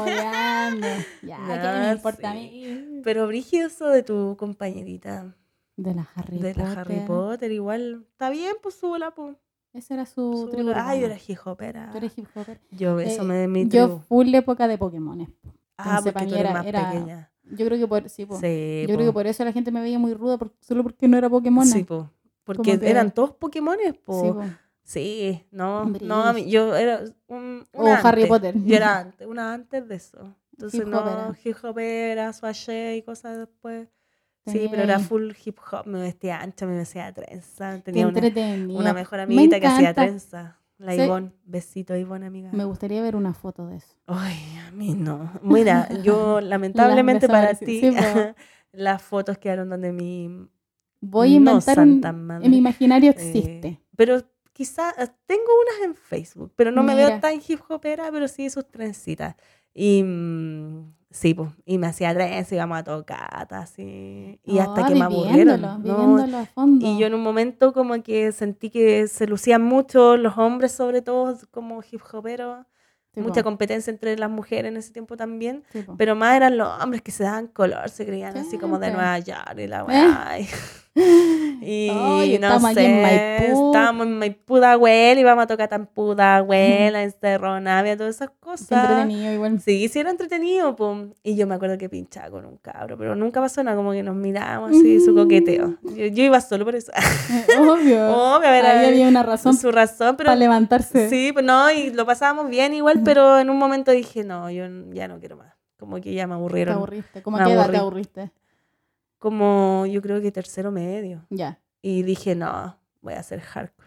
Odiando. Ya, ¿qué me
Ya,
importa a
sí.
mí?
Pero brígido eso de tu compañerita
De la Harry
de
Potter.
la Harry Potter, igual. Está bien, pues súbela, pues.
Ese era su tribu.
Súbela. Ay, yo era hijopera.
Tú eres hip hopper.
Yo, eso
Eh,
me mi
Yo
tribu.
full época de Pokémon.
Ah, porque tú eres
era-
más
era-
pequeña.
Yo creo que por, sí, po.
Sí,
Yo creo que
po.
por eso la gente me veía muy ruda, por- solo porque no era Pokémon.
Sí, po. Porque
que-
eran todos Pokémones, po.
Sí,
Sí, no, no, yo era un,
O Harry. Potter.
Yo era antes, una antes de eso. Entonces
Hip
no,
hopera.
hip hopera, swashe y cosas después. Sí, pero era full hip hop, me vestía ancha, me vestía trenza. Tenía una, una mejor
Me
amiguita que hacía trenza. La
Sí.
Ivonne, besito Ivonne, amiga.
Me gustaría ver una foto de eso.
Ay, a mí no. Mira, yo lamentablemente para ti.
Sí,
las fotos quedaron donde mi
Voy a
no
inventar
son
un...
tan madre.
En mi imaginario
Eh,
existe.
pero quizá eh, tengo unas en Facebook, pero no me
Mira.
veo tan hip hopera, pero sí sus trencitas. Y mm, sí, pues, y me hacía trenza, íbamos a tocar, así. Y hasta
Ah,
que me aburrieron. ¿no?
A fondo.
Y yo en un momento como que sentí que se lucían mucho los hombres, sobre todo como hip hoperos. Mucha competencia entre las mujeres en ese tiempo también. Pero más eran los hombres que se daban color, se creían así como de. Nueva York y la weá. Y
Ay,
no
estamos aquí en
sé,
Maipú,
estábamos estábamos en Maipudahuel, íbamos a tocar tan Pudahuel, en Cerro Navia, todas esas
Qué
cosas.
entretenido igual.
Sí, sí era entretenido, pum. Y yo me acuerdo que pinchaba con un cabro, pero nunca pasó nada, como que nos mirábamos así, su coqueteo. Yo, yo iba solo por eso.
Obvio.
Obvio, a ver,
Ahí había una razón
su razón, pero
para levantarse.
sí, pues no, y lo pasábamos bien igual, pero en un momento dije, no, yo ya no quiero más. Como que ya me
Te
aburrieron.
aburriste. ¿Cómo a qué edad te aburriste?
Como yo creo que tercero medio.
Ya.
Y dije, no, voy a hacer hardcore.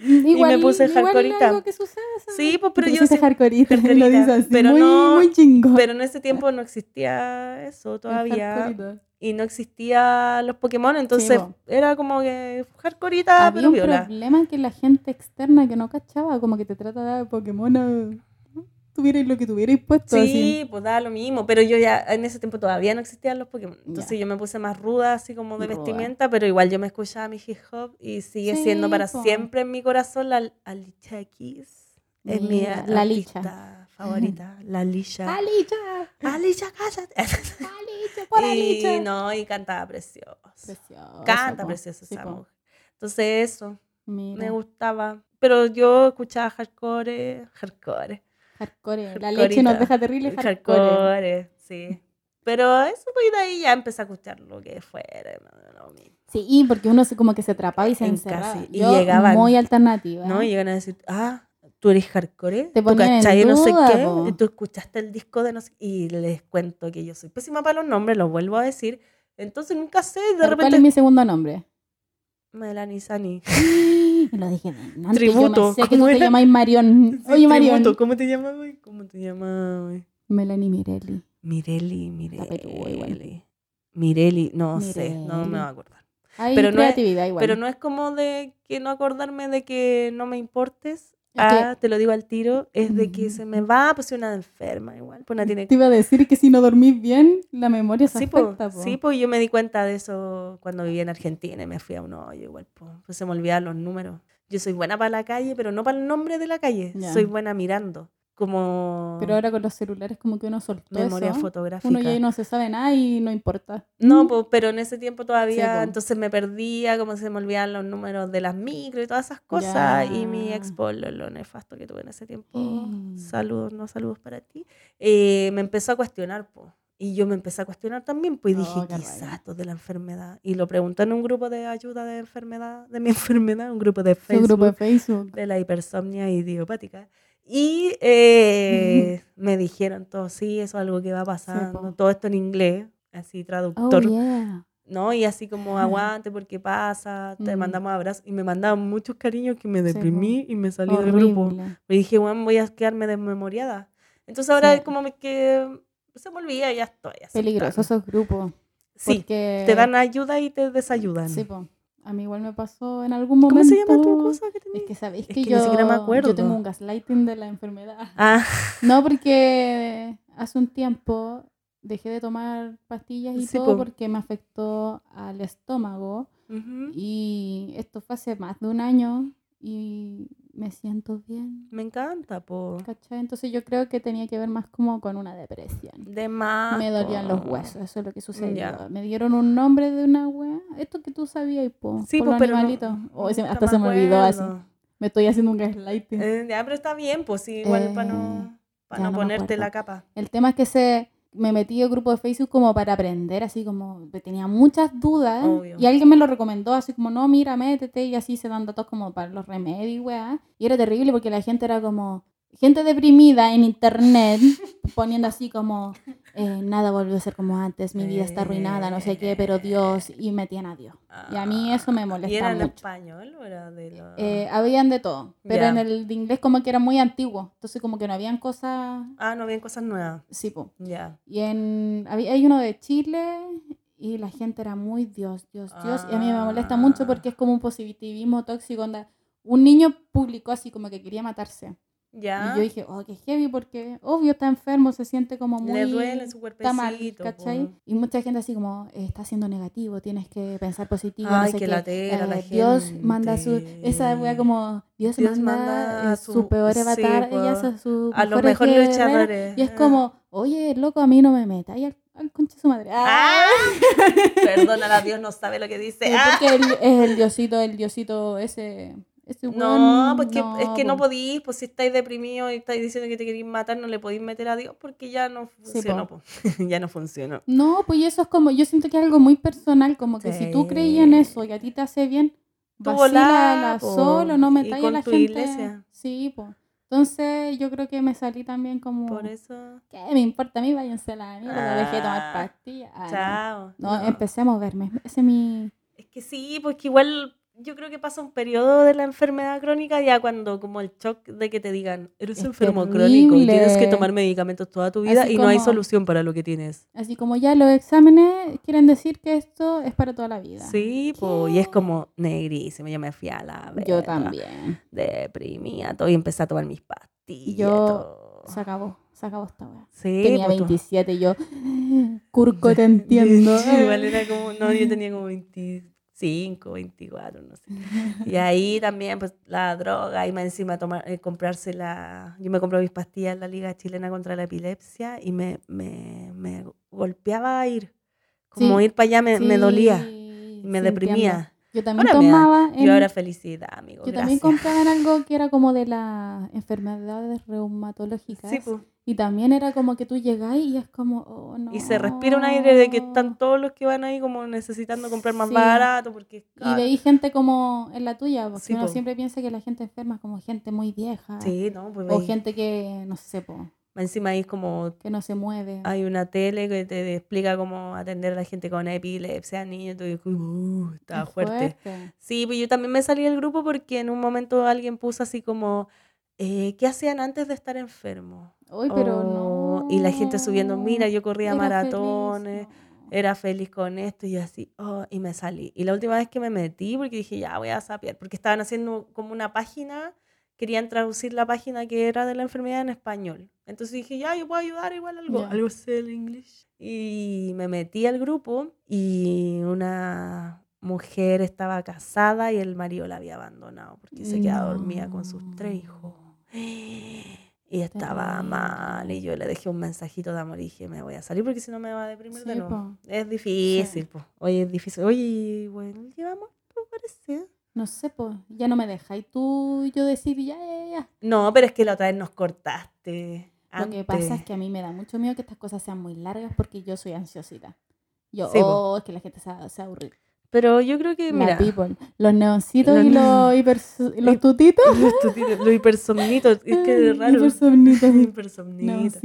Igual,
puse
igual
hardcoreita.
algo que sucede, ¿sabes?
Sí, pues, pero yo sí-
hardcoreita, lo
hardcoreita,
dices así,
pero
muy,
no-
muy.
Pero en ese tiempo no existía eso todavía.
hardcoreita.
Y no existía los Pokémon, entonces era como que hardcoreita,
Había
pero
un
viola.
problema que la gente externa que no cachaba, como que te trata de Pokémon, tuvierais lo que tuvierais puesto.
Sí,
así.
pues da lo mismo, pero yo ya en ese tiempo todavía no existían los Pokémon. Entonces yo me puse más ruda, así como de
Ruda.
vestimenta, pero igual yo me escuchaba mi hip hop y sigue
Sí,
siendo para
po.
siempre en mi corazón la Alicia Keys. Es mi
la Licha.
favorita, la Licha. Alicia, cállate.
¡Alicha! ¡Por
y
Alicha!
no, y cantaba precioso.
Precioso,
Canta
po.
precioso
Sí,
esa
po.
mujer. Entonces eso,
Mira,
me gustaba. Pero yo escuchaba hardcore, hardcore.
Hardcore. La leche nos deja terrible hardcore.
Hardcore, sí. Pero eso, pues de ahí ya empecé a escuchar lo que fuera. no, mismo.
Sí, y porque uno se, como que se atrapaba y se
En
encerraba.
casi. Y
Yo,
llegaban-
muy alternativa.
¿No? Y llegan a decir, ah, tú eres hardcore.
Te
¿Tú cachai? no sé qué.
po.
Y tú escuchaste el disco de no sé Y les cuento que yo soy pésima para los nombres, los vuelvo a decir. Entonces nunca sé, de
¿Cuál
repente.
es mi segundo nombre?
Melanie Sani.
Lo dije de antes,
Tributo,
Yo sé que
¿cómo
tú te llamáis Marión.
Sí,
Oye, Marión.
tributo. ¿Cómo te llamas, güey? ¿Cómo te llamas, güey?
Melanie Mirelli. Igual.
Mireli. Mireli, no sé, no me voy a acordar.
Hay
Pero no es-
creatividad igual.
Pero no es como de que no acordarme de que no me importes. Ah, te lo digo al tiro, es de que se me va, pues soy una enferma igual. Pues una tiene
Te iba a decir que si no dormís bien, la memoria se
Sí, po,
afecta. po.
sí, pues yo me di cuenta de eso cuando vivía en Argentina y me fui a un hoyo igual, po. pues se me olvidaban los números. Yo soy buena para la calle, pero no para el nombre de la calle.
Ya.
Soy buena mirando, como
Pero ahora con los celulares como que uno soltó
memoria
eso.
fotográfica.
Uno ya no se sabe nada y no importa.
No,
Mm.
pues, pero en ese tiempo todavía,
po.
entonces me perdía, como se me olvidaban los números de las micro y todas esas cosas. Y mi ex polo, lo nefasto que tuve en ese tiempo,
Mm.
saludos, no saludos para ti, eh, me empezó a cuestionar, pues. Y yo me empecé a cuestionar también, pues y dije,
Oh, qué
quizás esto es de la enfermedad. Y lo pregunté en un grupo de ayuda de enfermedad, de mi enfermedad, un grupo de Facebook
grupo de Facebook.
de la hipersomnia idiopática. Y eh, me dijeron todo, sí, eso es algo que va pasando,
po.
todo esto en inglés, así
Oh,
traductor.
yeah.
¿no? Y así como aguante porque pasa, te
Mm.
mandamos abrazos y me mandaban muchos cariños que me
Sí,
deprimí y me salí del grupo.
Horrible.
Y dije, bueno, voy a quedarme desmemoriada. Entonces ahora
Sí.
es como me- que se me olvida y ya estoy.
Peligrosos
aceptando.
esos grupos.
Sí,
porque-
te dan ayuda y te desayudan.
Sí, po. A mí igual me pasó en algún momento.
¿Cómo se llama tu cosa
sabéis
Es
que,
que
yo,
ni siquiera me acuerdo.
yo tengo un gaslighting de la enfermedad.
Ah,
No, porque hace un tiempo dejé de tomar pastillas y
Sí,
todo
po.
porque me afectó al estómago.
ujú.
Y esto fue hace más de un año y me siento bien.
me encanta, po.
¿Cachai? Entonces yo creo que tenía que ver más como con una depresión.
De más.
me dolían los
po.
huesos, eso es lo que sucedió.
Ya.
Me dieron un nombre de una wea. Esto que tú sabías, po,
Sí,
por
po,
los
pero no-.
Oh, se hasta se me olvidó así. Me estoy haciendo un gaslighting.
Eh, ya, pero está bien, pues sí, igual para no,
Eh,
para no ponerte la capa.
El tema es que se me metí al grupo de Facebook como para aprender, así como tenía muchas dudas.
Obvio.
Y alguien me lo recomendó, así como, no, mira, métete. Y así se dan datos como para los remedios y weá. Y era terrible porque la gente era como, gente deprimida en internet, poniendo así como, eh, nada volvió a ser como antes, mi vida está arruinada, no sé qué, pero Dios, y metían a Dios. Y a mí eso me
¿Y
molesta
era en
mucho.
español o era de la...
Eh, habían de todo, pero
Ya.
en el de inglés como que era muy antiguo, entonces como que no habían cosas,
Ah, no, habían cosas nuevas.
sí, po.
Ya.
Y en, había, hay uno de Chile y la gente era muy Dios, Dios, Dios. Y a mí me molesta mucho
Ah.
porque es como un positivismo tóxico. Onda. Un niño publicó así como que quería matarse.
Ya.
Y yo dije, oh, qué heavy porque obvio está enfermo, se siente como muy...
Le duele su
Está mal. ¿cachai? Y mucha gente así como, eh, está siendo negativo, tienes que pensar positivo. no
Ay,
sé
qué
qué.
latera la
Eh, Dios manda su... Esa wea como, Dios,
Dios
manda,
manda
eh, su,
su-
peor
sí,
avatar,
po.
ella hace su
A
mejores guerreros.
luchadores.
Y es
Ah.
como, oye, loco, a mí no me metas ahí al, al concha de su madre.
¡Ah! Perdónala, Dios no sabe lo que dice.
Sí,
¡Ah!
porque el- es el diosito, el diosito ese. Ese
No,
weón,
pues que, es que no
po.
podís, pues si estáis deprimidos y estáis diciendo que te queréis matar, no le podéis meter a Dios porque ya no funcionó. po. ya no funcionó.
No, pues eso es como, yo siento que es algo muy personal, como que si tú creías en eso y a ti te hace bien,
Tú volá,
solo, no metáis a la
tu
gente.
iglesia.
Sí, pues. Entonces yo creo que me salí también como,
Por eso.
¿qué me importa a mí? Váyanse la mierda, dejé de tomar
Ah,
pastillas. Ah, no.
Chao.
No,
No.
empecé a moverme, ese es mi...
Es que sí, pues que igual yo creo que pasa un periodo de la enfermedad crónica ya cuando como el shock de que te digan, eres
Es
enfermo crónico y tienes que tomar medicamentos toda tu vida
Así
y no hay solución para lo que tienes.
Así como ya los exámenes quieren decir que esto es para toda la vida.
Sí, pues, y es como negrísimo. Yo me fui a la
Yo
verga,
también.
Deprimía todo y empecé a tomar mis pastillas.
Yo-
todo.
Se acabó, se acabó esta weá.
Sí,
Tenía
pues, tú-
27 y yo, Curco, te entiendo.
Sí, igual era como, no, yo tenía como 25, 24, no sé. Y ahí también, pues, la droga, y más encima tomar, eh, comprarse la... Yo me compré mis pastillas en la Liga Chilena contra la Epilepsia y me, me, me golpeaba ir. Como
Sí,
ir para allá me, me dolía,
Sí,
me
sí,
deprimía.
Yo también
Ahora da-
tomaba. en-
Yo ahora felicidad, amigo,
yo también compraba en algo que era como de las enfermedades reumatológicas.
Sí, pues.
Y también era como que tú llegás y es como, oh, no.
Y se respira un aire de que están todos los que van ahí como necesitando comprar más
Sí.
barato porque
Y veis gente como en la tuya, porque
Sí,
uno
po.
siempre piensa que la gente enferma es como gente muy vieja.
Sí, no, pues
O
veis.
gente que, no sé, po,
encima es como
que no se mueve.
hay una tele que te explica cómo atender a la gente con epilepsia, niños, uh, estaba
Es
fuerte. Sí, pues yo también me salí del grupo porque en un momento alguien puso así como, eh, ¿qué hacían antes de estar enfermo?
Uy, pero
Oh,
no.
Y la gente subiendo, mira, yo corría
Era feliz,
maratones,
no.
era feliz con esto y yo así, oh, y me salí. Y la última vez que me metí, porque dije, ya voy a sapear, porque estaban haciendo como una página, querían traducir la página que era de la enfermedad en español. Entonces dije, ya, yo puedo ayudar igual algo, algo sé el inglés. Y me metí al grupo y una mujer estaba casada y el marido la había abandonado porque se quedaba dormida con sus tres hijos. Y estaba mal. Y yo le dejé un mensajito de amor y dije, me voy a salir porque si no me va a deprimir de
Sí,
nuevo.
po.
Es difícil, po. Oye, es difícil. Oye, bueno, llevamos, parece.
No sé, pues, ya no me dejáis tú y yo decir, ya, ya, ya.
No, pero es que la otra vez nos cortaste.
Lo que pasa es
antes.
que a mí me da mucho miedo que estas cosas sean muy largas porque yo soy ansiosita. Yo,
Sí,
oh, es que la gente se, se va a aburrir.
Pero yo creo que, mira,
people. Los neoncitos
Los
y los, hiper- y los tutitos.
los tutitos, los hipersomnitos, es que es raro.
Hipersomnitos.
Hipersomnitos.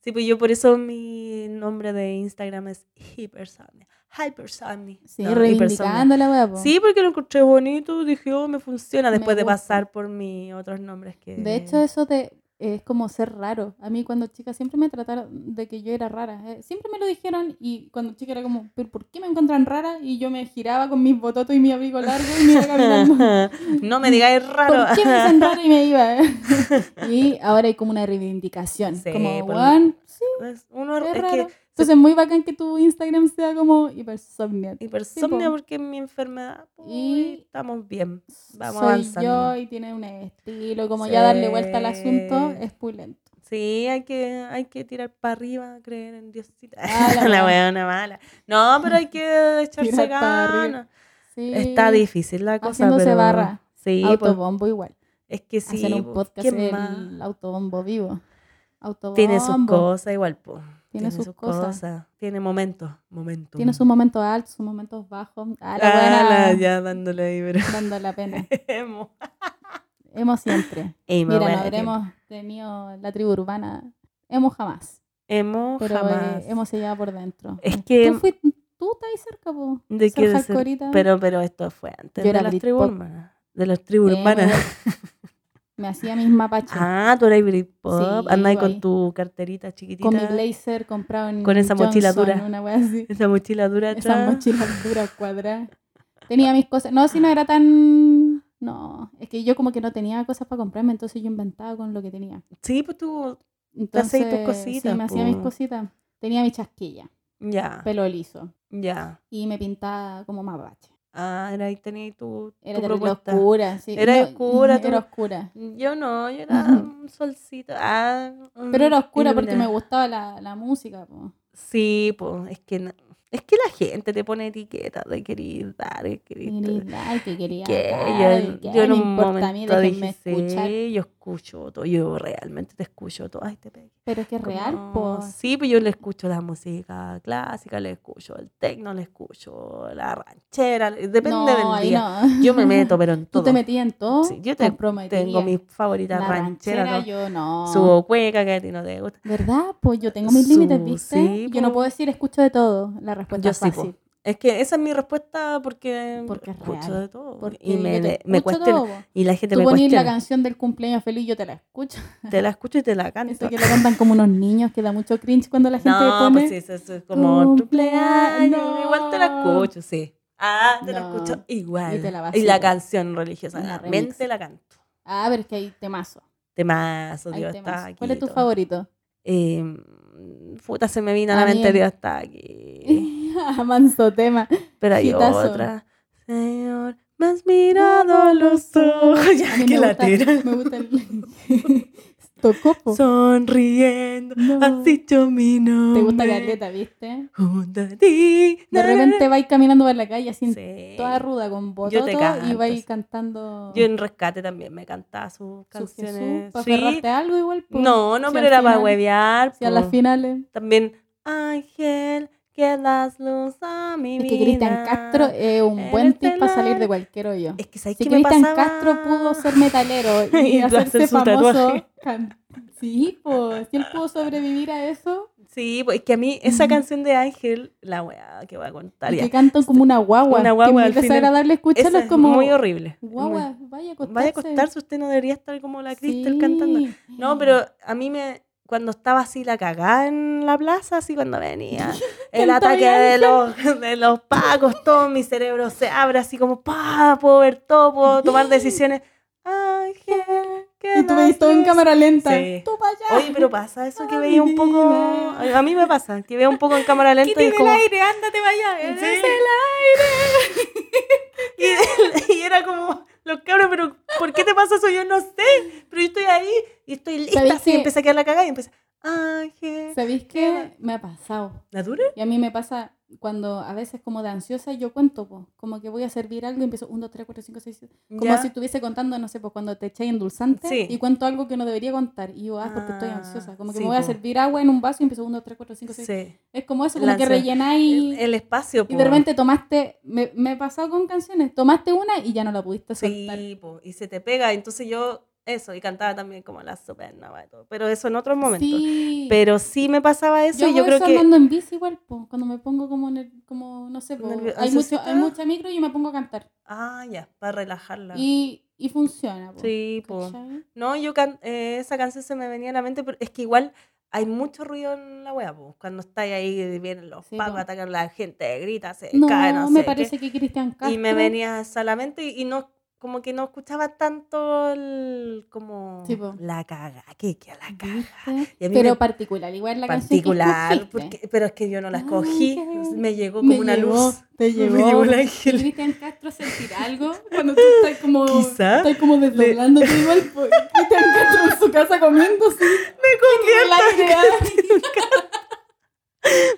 Sí, pues yo por eso mi nombre de Instagram es Hypersomnia. Hypersomnia.
Sí,
No,
reivindicando la wea.
Sí, porque lo encontré bonito, dije, oh, me funciona,
Me
después de
gusta.
pasar por mis otros nombres que...
De hecho, eso de, es como ser raro. A mí cuando chica siempre me trataron de que yo era rara. eh, Siempre me lo dijeron y cuando chica era como, ¿pero por qué me encuentran rara? Y yo me giraba con mis bototos y mi abrigo largo y me iba caminando.
no me digáis raro.
¿Por qué me dicen rara y me iba? eh? y ahora hay como una reivindicación.
Sí,
como,
por-
"Weón, sí,
Es, uno,
es,
es
raro.
que
Entonces es muy bacán que tu Instagram sea como hipersomnia.
hipersomnia
po.
porque es mi enfermedad pues,
Y-
estamos bien. Vamos
Soy
avanzando.
yo y tiene un estilo. Como ya darle vuelta al asunto es pulento.
Sí, hay que, hay que tirar para arriba, creer en Diosita.
Ah, la
weona mala. No, pero hay que echarse ganas.
Sí.
Está difícil la cosa,
Haciéndose
pero...
barra.
Sí, pues,
Autobombo igual.
es que sí.
Hacer un
pues,
podcast
¿quién
el
más?
autobombo vivo. Autobombo.
Tiene sus cosas igual, po.
Tiene sus cosas.
Tiene momentos, momentos.
Tiene sus momentos altos, sus momentos bajos. Ah, la
Ah,
buena
ya dándole ahí, pero...
dando la pena.
Emo.
Hemos siempre.
Emo,
Mira, no habremos tenido la tribu urbana. Hemos jamás.
Emo
Pero
jamás.
eh, hemos sellado por dentro.
Es que-
Tú, fuiste, tú estás ahí cerca, po.
de
ser
pero, pero esto fue antes
Yo
de las tribus urbanas. De las tribus
Eh,
urbanas.
me- hacía mis mapaches.
Ah, tú eras Britpop.
Sí,
ahí
guay.
con tu carterita chiquitita.
con mi blazer comprado en
Con esa mochila dura.
Una wea así.
Esa mochila dura
Esa mochila dura cuadrada. Tenía mis cosas. No, si no era tan. No, es que yo como que no tenía cosas para comprarme, entonces yo inventaba con lo que tenía.
Sí, pues tú.
Entonces,
hacías tus cositas,
Sí, me hacía mis cositas. Tenía mi chasquilla,
Ya.
pelo liso.
Ya.
Y me pintaba como mapache.
Ah, era ahí tenías tu,
Era
tu propuesta.
oscura, sí.
Era
No,
oscura, tú-
Era oscura.
Yo no, yo era un solcito. Ah,
Pero era
mm,
oscura porque me gustaba la, la música, po.
Sí, pues, es que, es que la gente te pone etiquetas de querer dar, de querer
Querida, que quería
que
dar,
yo,
que
yo en un momento dije, sí, yo escucho todo, yo realmente te escucho todo, ay, te pegué.
Pero es que es real, pues.
Sí, pues yo le escucho la música clásica, le escucho el tecno, le escucho la ranchera, depende
No,
del día.
no.
Yo me meto, pero en
Tú
todo.
te metías en todo.
Sí, yo te-. Tengo mis favoritas
La
rancheras,
yo no.
Subo cueca que a ti no te gusta.
¿Verdad? Pues yo tengo mis límites, ¿viste?
sí,
yo no puedo decir escucho de todo. La respuesta
Yo
es fácil.
Es que esa es mi respuesta porque,
Porque es
escucho
real.
de todo.
Porque
y me, me
escucho
cuestiona.
todo.
Y la gente
Tú
me
ponís la
cuestiona.
canción del cumpleaños feliz, yo te la escucho.
Te la escucho y te la canto.
Eso que la cantan como unos niños, que da mucho cringe cuando la gente
no,
pone.
pues sí, eso, eso es como
Cumpleaños.
Igual te la escucho, sí. Ah, te la
No.
escucho igual.
Y te la
y la canción religiosa, realmente
remix.
la canto.
Ah, pero es que hay temazo.
Temazo,
hay
Dios
temazo.
está aquí.
¿Cuál es tu
todo.
favorito?
Eh, puta, se me vino a la mente Dios está aquí.
Manso tema.
Pero hay
Hitazo.
otra. Señor, me has mirado los ojos. Ya que
me
la
gusta,
tira.
me gusta el... Tocopo.
Sonriendo,
No.
has dicho mi nombre.
Te gusta Caleta, ¿viste?
Junto a ti.
De repente vais caminando por la calle así
Sí.
toda ruda con bototo y vais cantando
Yo en rescate también me cantaba sus
su
canciones.
¿Para
Sí.
algo igual? po?
No, no,
Si
pero era para huevear.
Si a las finales.
También, Ángel, que das luz a mi
Es
vida.
que Cristian Castro es un buen tip
el
para salir de cualquier hoyo.
Es que ¿sabes
Si
qué
Cristian
pasaba?
Castro pudo ser metalero y,
Y
hacerse
hacer su
famoso. can- Sí, pues, si él pudo sobrevivir a eso,
Sí, pues es que a mí esa canción de Ángel, la weá que voy a contar
y
ya.
que cantan como una guagua.
Una guagua
que
al
es
final.
desagradable escucharlo,
Esa
es como,
muy horrible.
guagua, vaya a acostarse.
Vaya a acostarse, usted no debería estar como la Crystal
Sí.
cantando. No, pero a mí me. Cuando estaba así la cagada en la plaza, así cuando venía el ataque de los, de los pacos, todo mi cerebro se abre así como, pa, puedo ver todo, puedo tomar decisiones. Ángel, que
Y tú veis todo en cámara lenta.
Sí.
Tú para allá.
Oye, pero pasa eso que veía un poco. A mí me pasa, que veo un poco en cámara lenta y como.
el aire, ándate vaya. Eres
Sí.
el aire.
Y, y era como, los cabros, pero ¿por qué te pasa eso? Yo no sé. Pero yo estoy ahí y estoy lista.
¿Sabéis
Así
que-
empecé a quedar la cagada y empecé, Ángel.
¿Sabéis qué? Me ha pasado.
¿La dura?
Y a mí me pasa cuando a veces como de ansiosa yo cuento, po, como que voy a servir algo y empiezo 1, 2, 3, 4, 5, 6, 7. Como
Ya.
si estuviese contando, no sé, pues cuando te echáis endulzante
Sí.
y cuento algo que no debería contar. Y yo, ah, porque estoy
Ah,
ansiosa. Como que
sí,
me voy a
po.
servir agua en un vaso y empiezo 1, 2, 3, 4, 5, 6.
Sí.
Es como eso, como que
ansiedad.
rellenáis.
El, el espacio,
Y
po.
de repente tomaste, me, me he pasado con canciones, tomaste una y ya no la pudiste soltar.
Sí, po, y se te pega. Entonces yo, eso, y cantaba también como la supernova y todo. Pero eso en otros momentos.
Sí.
Pero sí me pasaba eso
yo,
y yo creo que.
andando en bici igual, po, cuando me pongo como, ner- como no sé, po, hay, mucho, hay mucha micro y yo me pongo a cantar.
Ah, ya, para relajarla.
Y, y funciona. po,
Sí, po. No, yo can- eh, esa canción se me venía a la mente, pero es que igual hay mucho ruido en la wea, po. cuando estáis ahí, vienen los
Sí,
pacos, atacan a la gente, grita, se
No,
cae, no sé
me parece que Cristian Castro.
Y me venía solamente y, y no, como que no escuchaba tanto el, como
Sí,
la caga, que, que la caga.
Pero
me-
particular, igual la
Particular,
canción que
porque, pero es que yo no la escogí,
Ángel,
me llegó como
Me
una
llegó,
luz.
Te
Me
llegó.
llegó el
¿Y
ángel.
Cristian Castro sentir algo cuando tú estás como,
Quizá
estás como desdoblándote igual. po- Cristian Castro en su casa comiendo, sí.
Me
El aire,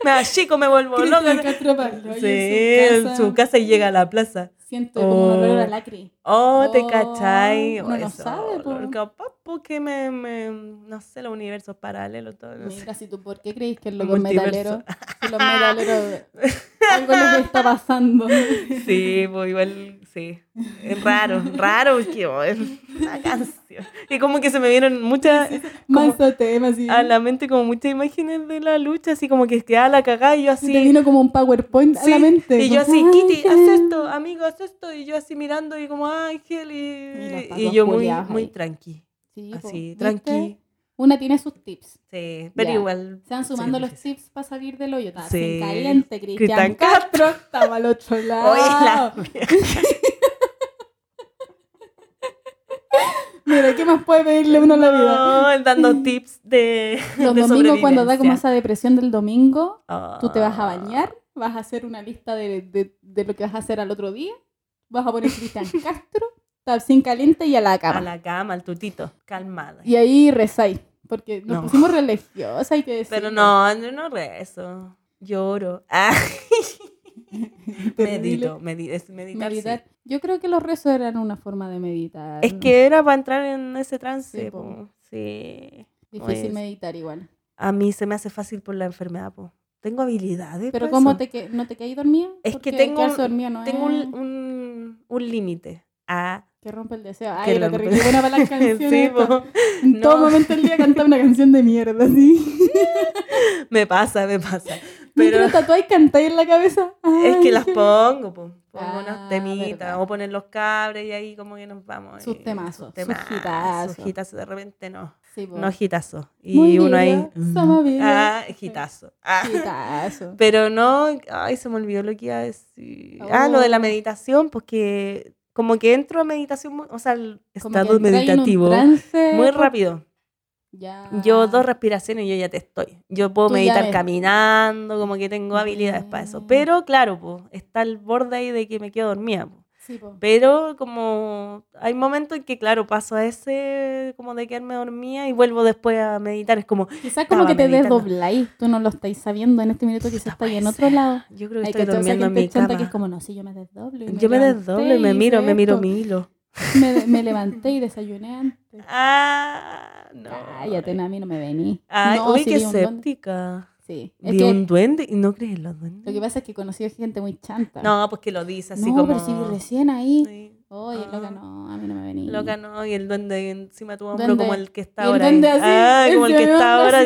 Me achico, me vuelvo loca.
Castro
Sí, en su casa y llega a la plaza.
Siento como un olor a
Oh.
lacri.
Oh, te
Oh,
cachai.
uno
Oh,
no
eso,
sabe, po.
olor, capaz porque me, me, no sé, los universos paralelos, todo. No.
Mira, si tú, ¿por qué crees que el
El
loco es
multiverso.
metalero? Si los metaleros, algo les está pasando.
Sí, pues igual, sí. Es raro, raro porque oh, es una canción. Y como que se me vieron muchas, como
Manso tema, así.
a la mente como muchas imágenes de la lucha, así como que quedaba la cagada y yo
Se te
así.
vino como un PowerPoint a
Sí,
la mente.
y yo así, Kitty, haz esto, amigo, haz esto. Y yo así mirando y como Ángel
Y
y, y yo muy, muy tranqui.
Sí,
Así, tranqui.
Una tiene sus tips.
Sí, pero
Ya.
igual.
Se van
sí,
sumando los
difícil.
tips para salir del hoyo.
Sí.
caliente, Cristian Castro estaba al otro lado.
Oye, la
Mira, ¿qué más puede pedirle uno a la vida?
No, dando tips de.
Los
de
domingos, cuando da como esa depresión del domingo, tú te vas a
Ah.
bañar, vas a hacer una lista de, de- de lo que vas a hacer al otro día, vas a poner Cristian Castro, sin caliente y a la cama.
A la cama, al tutito, calmada.
Y ahí rezáis. Porque nos
No.
pusimos religiosas, hay que decir.
Pero no, yo no rezo. Lloro. Ah, medito, medi- es meditar. sí.
Yo creo que los rezos eran una forma de meditar.
Es que era para entrar en ese trance.
Sí, po.
Sí.
Difícil
pues,
meditar igual.
A mí se me hace fácil por la enfermedad. Po. Tengo habilidades.
Pero
pa'
¿cómo
eso.
te que, no te caí dormida?
Es que tengo
dormida no
Tengo
es
un, un, un límite. Ah,
que rompe el deseo. Ay, lo que buena para las canciones.
sí, po.
En todo
No.
momento del día cantaba una canción de mierda, así.
me pasa, me pasa.
Pero tatuáis y cantáis en la cabeza.
es que las pongo, po. pongo
Ah,
unas temitas
verdad.
o poner los cabres y ahí como que nos vamos.
Sus
eh,
temazos, sus
temazos,
hitazos.
hitazos, de repente no.
Sí.
No hitazo. Y
Muy
uno ahí.
somos vida.
Ah, hitazo. Ah.
Hitazo.
Pero no, ay, se me olvidó lo que iba a decir. Ah, lo de la
Oh.
meditación, porque como que entro a meditación, muy- o sea,
que
estado meditativo
trance,
muy rápido.
Ya.
Yo dos respiraciones y yo ya te estoy. Yo puedo
Tú
meditar caminando, como que tengo habilidades para eso.
Bien.
Pero claro, pues, está el borde ahí de que me quedo dormida. po.
Sí.
Pero como hay momentos en que, claro, paso a ese como de quedarme dormida y vuelvo después a meditar. Es como,
Quizás como
Estaba
que te desdobláis. Tú no lo estáis sabiendo en este minuto, quizás estáis en otro lado.
yo creo que
Hay
estoy
que
durmiendo en mi cama.
que es como, no, si yo me desdoblo. y
Yo me desdoblo y me miro, me miro mi hilo.
Me, me levanté y desayuné antes.
Ah, no.
Cállate, no, a mí no me vení.
Ay,
no,
uy, qué escéptica.
Sí. Es
Vi
que
un duende y no crees en los
lo
duendes.
que pasa es que he conocido gente muy chanta.
No, pues que lo dice así
No,
como.
pero si recién ahí.
Sí.
Oye, loca,
Ah.
no, a mí no me vení.
Loca no, y el duende encima de tu hombro
Duende.
como el que está
el
ahora.
duende
ahí.
así,
ah, como el que está ahora.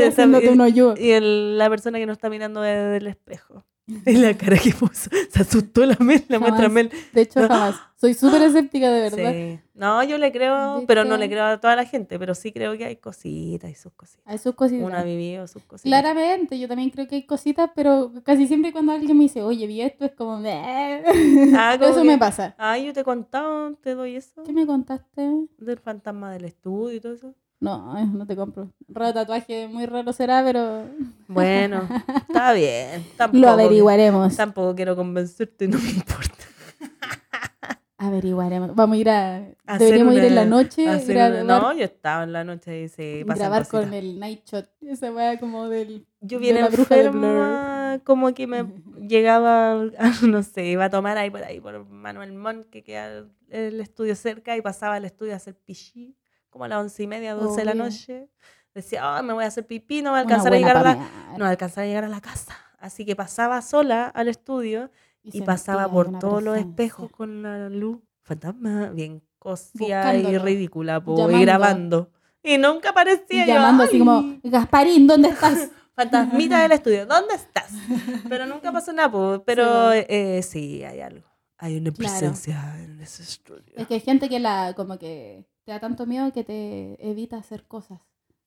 y el- la persona que nos está mirando desde el espejo. Y la cara que puso. Se asustó la Mel, la muestra. Mel.
De hecho, jamás. Soy súper escéptica, de verdad.
Sí. No, yo le creo, pero no le creo a toda la gente, pero sí creo que hay cositas y sus cositas.
Hay sus cositas.
Una vivido sus cositas.
Claramente, yo también creo que hay cositas, pero casi siempre cuando alguien me dice, oye, vi esto, es como.
Ah, como
eso
que-
me pasa.
Ay, yo te he contado, te doy eso.
¿Qué me contaste?
Del fantasma del estudio y todo eso.
No, no te compro. Raro tatuaje, muy raro será, pero
Bueno, está bien. Tampoco,
lo averiguaremos.
Tampoco quiero convencerte, no me importa.
Averiguaremos. Vamos a ir a...
Hacer
Deberíamos ir en la noche,
una- No, yo estaba en la noche y se
grabar
cositas.
con el night shot. Esa weá como del...
Yo
de
bien
la bruja de
enferma, como que me llegaba, a- no sé, iba a tomar ahí por ahí, por Manuel Montt, que queda el estudio cerca, y pasaba al estudio a hacer pichí, como a las once y media, doce de la noche. Decía, "Ah, me voy a hacer pipí, no voy a alcanzar a llegar a la, no voy a alcanzar a llegar a la casa. Así que pasaba sola al estudio y,
se
pasaba por todos los espejos con la luz. Fantasma, bien cosía y ridícula, po, y grabando. Y nunca aparecía
Y
yo,
llamando así
"Ay,
como, Gasparín, ¿dónde estás?
Fantasmita del estudio, ¿dónde estás? Pero nunca pasó nada, po, pero
Sí,
eh, sí, hay algo. Hay una
Claro.
presencia en ese estudio.
Es que hay gente que la como que te da tanto miedo que te evita hacer cosas.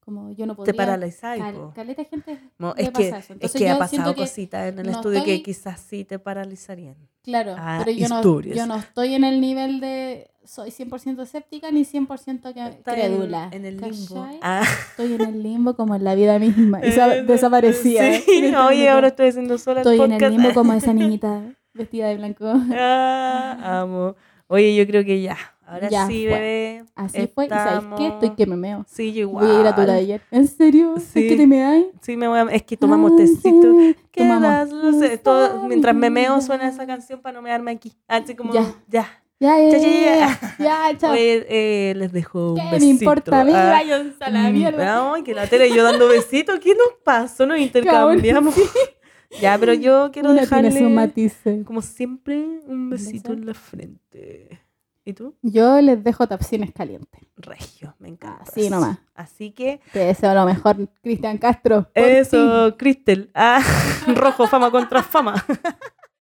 Como yo no podría.
Te paralizáis,
cal- caleta gente
No, es que,
eso.
es que ha pasado
que-
cositas en el
no
estudio que
estoy-
quizás sí te paralizarían.
Claro,
Ah,
pero yo no, yo no estoy en el nivel de soy 100% escéptica ni 100% que,
Está en,
crédula.
en el limbo. Ah.
Estoy en el limbo como en la vida misma. Y sa-
Eh,
desaparecía.
Sí,
este
oye,
minuto.
ahora estoy haciendo sola
Estoy
el
en el
podcast.
limbo como esa niñita vestida de blanco.
Ah, amo. Oye, yo creo que ya. Ahora
Ya
sí,
fue.
bebé.
Así fue. ¿Y sabes qué? Estoy
estamos-
que me meo.
Sí, yo igual.
Voy a ir a tu taller. ¿En serio? ¿Es
Sí.
que te me hay?
Sí, me voy a... Es que tomamos tecito.
Tomamos.
Quedas, no sé, todo- mientras me meo suena esa canción para no mearme aquí. Así como,
Ya.
ya.
Ya, ya,
Ya,
ya, chao.
Oye, eh, les dejo un
¿Qué
besito.
me importa mí?
Ah,
a la
mm,
mierda.
Ay, que la tele y yo dando besitos. ¿Qué nos pasó? Nos intercambiamos. ya, pero yo quiero
Una
dejarle, como siempre, un besito en la frente. ¿Y tú?
Yo les dejo tapsines calientes.
Regio, me encanta.
Así nomás.
Así que,
Te deseo lo mejor, Cristian Castro.
eso, Cristel. Ah, rojo, fama contra fama.